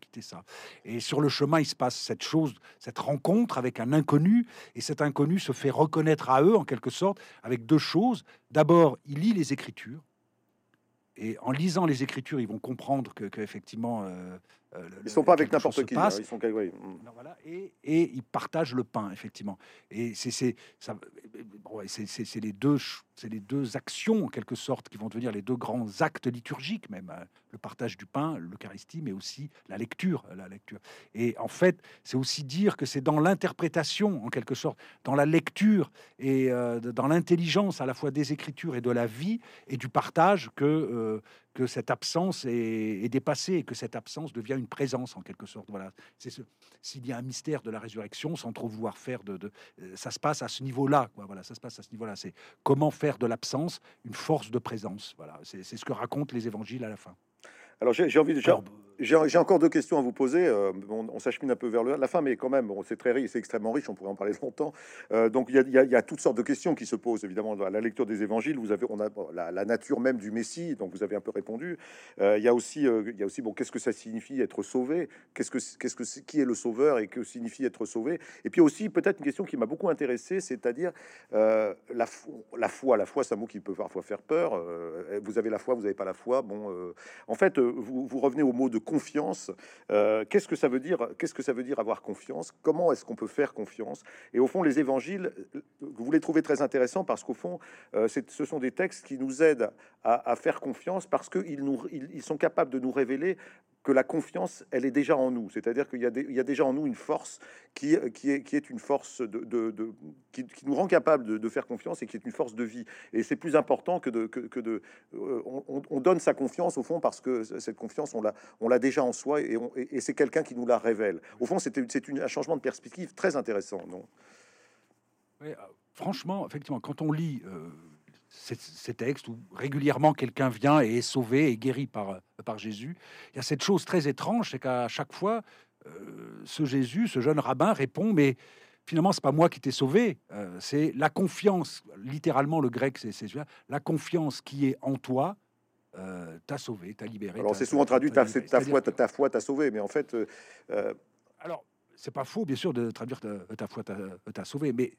quitter ça. Et sur le chemin, il se passe cette chose, cette rencontre avec un inconnu. Et cet inconnu se fait reconnaître à eux, en quelque sorte, avec deux choses. D'abord, il lit les Écritures. Et en lisant les Écritures, ils vont comprendre que, qu'effectivement, euh, euh, ils sont pas avec n'importe qui. Hein, ils sont oui. voilà, et, et, ils partagent le pain, effectivement. Et c'est c'est les deux c'est les deux actions en quelque sorte qui vont devenir les deux grands actes liturgiques, même hein. le partage du pain, l'Eucharistie, mais aussi la lecture, la lecture. Et en fait, c'est aussi dire que c'est dans l'interprétation, en quelque sorte, dans la lecture et euh, dans l'intelligence à la fois des Écritures et de la vie et du partage que euh, que cette absence est, dépassée et que cette absence devient une présence en quelque sorte. Voilà, c'est ce, s'il y a un mystère de la résurrection, sans trop vouloir faire de, euh, ça se passe à ce niveau-là. Voilà, ça se passe à ce niveau-là. C'est comment faire de l'absence une force de présence. Voilà, c'est ce que racontent les évangiles à la fin. Alors j'ai envie de j'ai encore deux questions à vous poser. Euh, on, s'achemine un peu vers le, la fin, mais quand même, c'est très riche, c'est extrêmement riche. On pourrait en parler longtemps. Euh, donc il y, a, toutes sortes de questions qui se posent évidemment à la lecture des évangiles. Vous avez, on a la, nature même du Messie, donc vous avez un peu répondu. Euh, il y a aussi, il aussi, bon, qu'est-ce que ça signifie être sauvé? Qu'est-ce que, qu'est-ce que, qui est le Sauveur et que signifie être sauvé? Et puis aussi peut-être une question qui m'a beaucoup intéressé, c'est-à-dire la, la foi. La foi, c'est un mot qui peut parfois faire peur. vous avez la foi, vous n'avez pas la foi. Bon, en fait, vous, vous revenez au mot de confiance. Euh, qu'est-ce que ça veut dire Qu'est-ce que ça veut dire avoir confiance? Comment est-ce qu'on peut faire confiance? Et au fond, les évangiles, vous les trouvez très intéressants parce qu'au fond, euh, ce sont des textes qui nous aident à, faire confiance parce qu'ils nous, ils, sont capables de nous révéler que la confiance, elle est déjà en nous. C'est-à-dire qu'il y, a déjà en nous une force qui, est, une force de, qui, nous rend capable de, faire confiance et qui est une force de vie. Et c'est plus important que de, que, de euh, on, donne sa confiance au fond parce que cette confiance, on l'a, déjà en soi et, c'est quelqu'un qui nous la révèle. Au fond, c'est un changement de perspective très intéressant, non? Euh, Franchement, effectivement, quand on lit euh, ces, textes où régulièrement quelqu'un vient et est sauvé et guéri par, par Jésus, il y a cette chose très étrange, c'est qu'à chaque fois, euh, ce Jésus, ce jeune rabbin répond, mais finalement, c'est pas moi qui t'ai sauvé, euh, c'est la confiance, littéralement le grec, c'est la confiance qui est en toi, euh, t'a sauvé, t'a libéré. Alors c'est souvent traduit ta, ta, foi, ta, foi t'a sauvé, mais en fait... Alors, c'est pas faux, bien sûr, de traduire ta, foi t'a sauvé, mais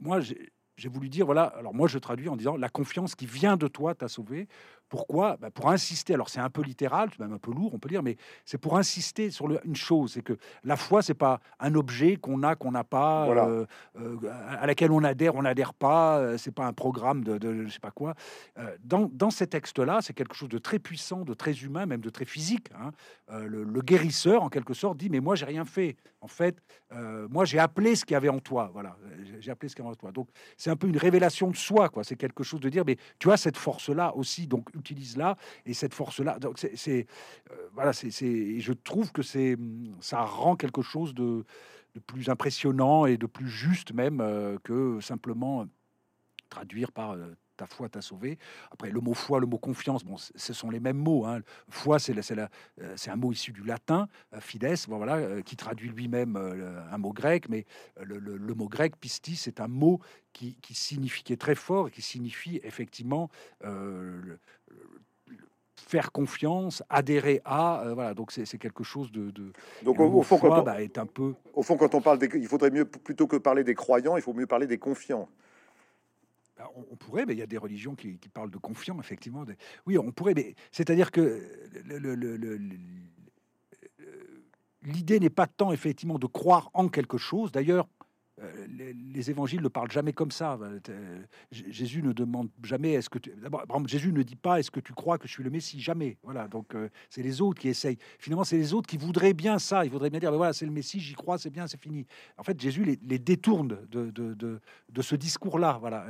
moi, j'ai j'ai voulu dire, voilà, alors moi je traduis en disant la confiance qui vient de toi t'a sauvé. Pourquoi bah, Pour insister, alors c'est un peu littéral, même un peu lourd, on peut dire, mais c'est pour insister sur une chose, c'est que la foi, c'est pas un objet qu'on a, qu'on n'a pas, euh, euh, à laquelle on adhère, on n'adhère pas, euh, c'est pas un programme de, de, je sais pas quoi. dans, dans, ces textes-là, c'est quelque chose de très puissant, de très humain, même de très physique. Hein. Le, le, guérisseur, en quelque sorte, dit, mais moi j'ai rien fait. En fait, moi j'ai appelé ce qu'il y avait en toi. Voilà, j'ai appelé ce qu'il y avait en toi. Donc c'est un peu une révélation de soi, quoi. C'est quelque chose de dire, mais tu as cette force-là aussi, donc utilise-la. Et cette force-là, donc c'est, euh, voilà, c'est, je trouve que c'est, ça rend quelque chose de, plus impressionnant et de plus juste même euh, que simplement traduire par euh, ta foi t'a sauvé. Après, le mot foi, le mot confiance, bon, ce sont les mêmes mots. Hein. Foi, c'est c'est un mot issu du latin, fides, voilà, qui traduit lui-même un mot grec, mais le, mot grec, pistis, c'est un mot qui, qui, est très fort qui signifie effectivement faire confiance, adhérer à, voilà, donc c'est quelque chose de. donc au, fond, quand on, bah, est un peu. Au fond, quand on parle, des, il faudrait mieux plutôt que parler des croyants, il faut mieux parler des confiants. Bah, on, pourrait, mais il y a des religions qui, parlent de confiance, effectivement. Oui, on pourrait, mais c'est-à-dire que l'idée n'est pas tant, effectivement, de croire en quelque chose. D'ailleurs, euh, les, évangiles ne parlent jamais comme ça. Euh, Jésus ne demande jamais est-ce que tu. D'abord, Jésus ne dit pas est-ce que tu crois que je suis le Messie? Jamais. Voilà. Donc euh, c'est les autres qui essayent. Finalement, c'est les autres qui voudraient bien ça. Ils voudraient bien dire ben voilà, c'est le Messie, j'y crois, c'est bien, c'est fini. En fait, Jésus les, détourne de, de, de, ce discours-là. Voilà.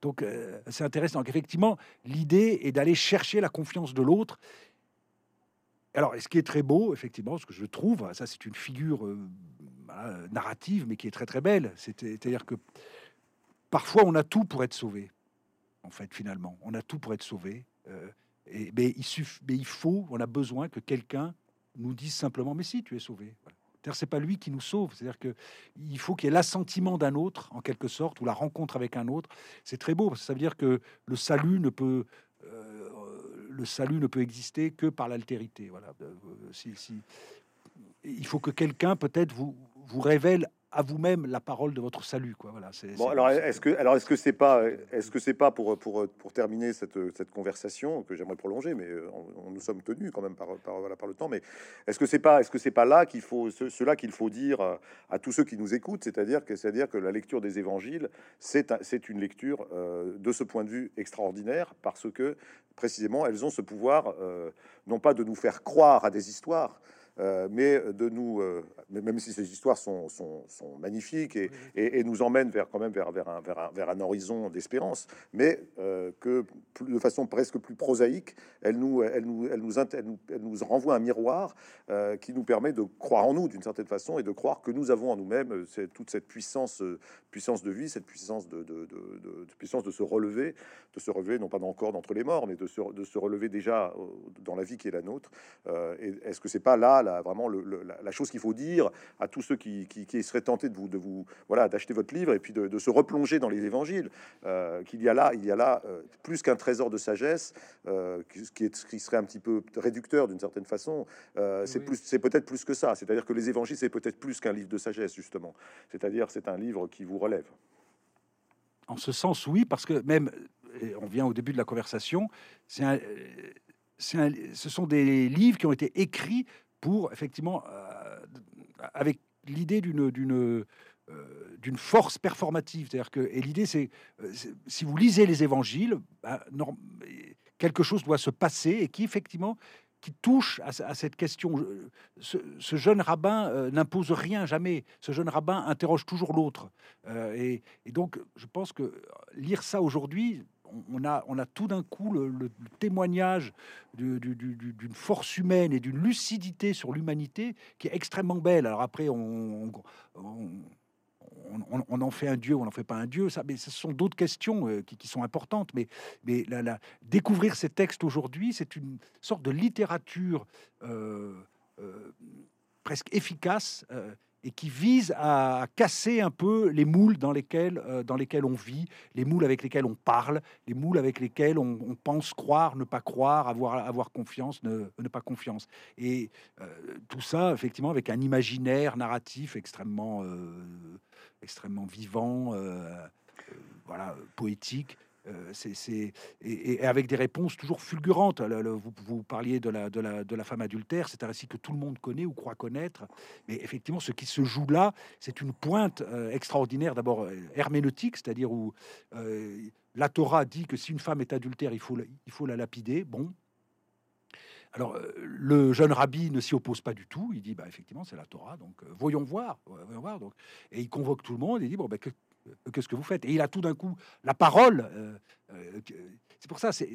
donc c'est intéressant. Donc, effectivement, l'idée est d'aller chercher la confiance de l'autre. Alors, ce qui est très beau, effectivement, ce que je trouve, ça c'est une figure euh, narrative, mais qui est très très belle. C'est-à-dire que parfois on a tout pour être sauvé. En fait, finalement, on a tout pour être sauvé. Euh, et, mais, il suffit, mais il faut, on a besoin que quelqu'un nous disent simplement mais si tu es sauvé. C'est pas lui qui nous sauve. C'est-à-dire que il faut qu'il y ait l'assentiment d'un autre, en quelque sorte, ou la rencontre avec un autre. C'est très beau ça veut dire que le salut ne peut euh, le salut ne peut exister que par l'altérité. Voilà. Si, il faut que quelqu'un peut-être vous vous révèle à vous-même la parole de votre salut. Quoi. Voilà, bon, alors est-ce que alors est-ce que c'est pas est-ce que c'est pas pour pour pour terminer cette, cette conversation que j'aimerais prolonger, mais euh, on, nous sommes tenus quand même par par, voilà, par le temps. Mais est-ce que c'est pas est-ce que c'est pas là qu'il faut cela qu'il faut dire à, tous ceux qui nous écoutent, c'est-à-dire que c'est-à-dire que la lecture des évangiles, c'est c'est une lecture euh, de ce point de vue extraordinaire parce que précisément elles ont ce pouvoir euh, non pas de nous faire croire à des histoires, euh, mais de nous, euh, même si ces histoires sont, sont, magnifiques et, et, nous emmènent vers quand même vers, vers, un, vers, un, vers un horizon d'espérance, mais euh, que de façon presque plus prosaïque, elle nous, elle nous, elle nous, elle nous, nous renvoie un miroir qui nous permet de croire en nous d'une certaine façon et de croire que nous avons en nous-mêmes toute cette puissance, puissance de vie, cette puissance de, de, de, puissance de se relever, de se relever non pas encore d'entre les morts, mais de se, de se relever déjà dans la vie qui est la nôtre. est-ce que c'est pas là vraiment la, chose qu'il faut dire à tous ceux qui, seraient tentés de vous, de vous voilà, d'acheter votre livre et puis de, se replonger dans les évangiles, euh, qu'il y a là, il y a là euh, plus qu'un trésor de sagesse, euh, qui, est, qui serait un petit peu réducteur d'une certaine façon. c'est plus, c'est peut-être plus que ça. C'est-à-dire que les évangiles, c'est peut-être plus qu'un livre de sagesse justement. C'est-à-dire, c'est un livre qui vous relève. En ce sens, oui, parce que même, on vient au début de la conversation, c'est un, ce sont des livres qui ont été écrits pour effectivement, euh, avec l'idée d'une d'une euh, d'une force performative, c'est-à-dire que et l'idée c'est euh, si vous lisez les évangiles, bah, quelque chose doit se passer et qui effectivement qui touche à, cette question. Ce, jeune rabbin n'impose rien jamais. Ce jeune rabbin interroge toujours l'autre. et, donc, je pense que lire ça aujourd'hui, on a, on a tout d'un coup le, témoignage d'une force humaine et d'une lucidité sur l'humanité qui est extrêmement belle. Alors après, on, en fait un dieu, on n'en fait pas un dieu, ça, mais ce sont d'autres questions euh, qui, sont importantes. Mais, mais la, découvrir ces textes aujourd'hui, c'est une sorte de littérature euh, euh, presque efficace et qui vise à casser un peu les moules dans lesquels, euh, dans lesquels on vit, les moules avec lesquels on parle, les moules avec lesquels on, pense croire, ne pas croire, avoir, avoir confiance, ne, pas confiance. Et euh, tout ça, effectivement, avec un imaginaire narratif extrêmement, euh, extrêmement vivant, voilà, poétique. Euh, c'est et, avec des réponses toujours fulgurantes. vous, parliez de la, femme adultère, c'est un récit que tout le monde connaît ou croit connaître. Mais effectivement, ce qui se joue là, c'est une pointe euh, extraordinaire, d'abord euh, herméneutique, c'est-à-dire où la Torah dit que si une femme est adultère, il faut, la lapider. Bon, alors, le jeune rabbi ne s'y oppose pas du tout. Il dit, bah, effectivement, c'est la Torah, donc voyons voir. Voyons voir. Et il convoque tout le monde. Et dit, bon, bah, que, euh, qu'est-ce que vous faites Et il a tout d'un coup la parole. Euh, euh, c'est pour ça, c'est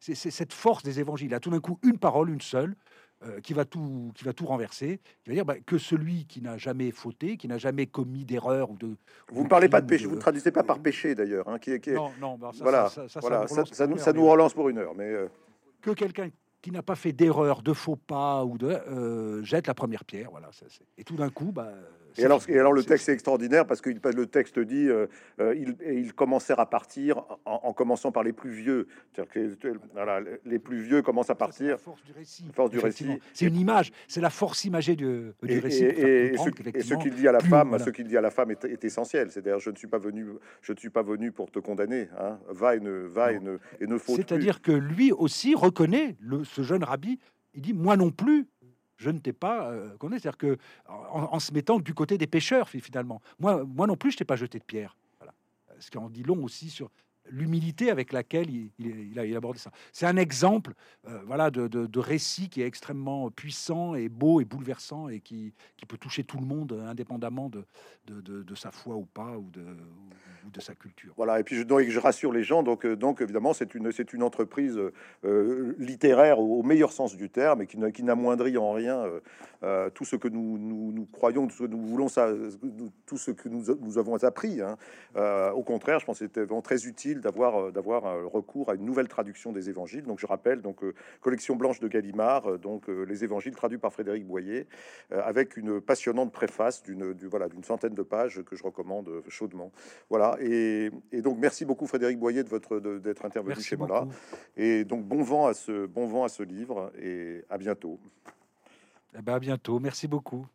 cette force des évangiles. Il a tout d'un coup une parole, une seule, qui va tout, qui va tout renverser. Qui va dire bah, que celui qui n'a jamais fauté, qui n'a jamais commis d'erreur ou de. Vous ne parlez pas de péché. Vous ne traduisez pas par péché d'ailleurs. Hein, qui, qui Non, non. Bah, ça, voilà, ça, ça, nous, ça nous relance pour une heure, mais. Que quelqu'un qui n'a pas fait d'erreur, de faux pas ou de jette la première pierre. Voilà. et tout d'un coup, bah, et alors, et alors, le texte est extraordinaire parce que le texte dit euh, euh, ils, ils, commencèrent à partir en, commençant par les plus vieux. Que, voilà, les plus vieux commencent à partir. force du récit. Force du récit. C'est une image, c'est la force imagée du, du récit. Et, ce, qu'il dit à la femme, ce qu'il dit à la femme est, essentiel. C'est-à-dire, je ne suis pas venu, je ne suis pas venu pour te condamner. Hein. Va et ne va et ne, et ne C'est-à-dire que lui aussi reconnaît le, ce jeune rabbi. Il dit moi non plus je ne t'ai pas euh, C'est-à-dire que en, se mettant du côté des pêcheurs, finalement. Moi, non plus, je t'ai pas jeté de pierre. Voilà. Ce qui en dit long aussi sur l'humilité avec laquelle il, il, a, abordé ça. C'est un exemple euh, voilà, de, de, récit qui est extrêmement puissant et beau et bouleversant et qui, qui peut toucher tout le monde indépendamment de, de sa foi ou pas ou de, de sa culture. Voilà, et puis je, donc, je rassure les gens, donc, euh, donc évidemment c'est une, une entreprise euh, littéraire au, meilleur sens du terme et qui, qui n'amoindrit en rien tout ce que nous, nous, croyons, tout ce que nous voulons, ça, tout ce que nous, nous avons appris. Hein. au contraire, je pense que c'était vraiment très utile utile d'avoir d'avoir recours à une nouvelle traduction des évangiles. Donc je rappelle donc collection blanche de Gallimard, donc les évangiles traduits par Frédéric Boyer, avec une passionnante préface d'une voilà d'une centaine de pages que je recommande chaudement. Voilà et, donc merci beaucoup Frédéric Boyer de votre d'être intervenu chez moi là. Et donc bon vent à ce bon vent à ce livre et à bientôt. Eh ben à bientôt. Merci beaucoup.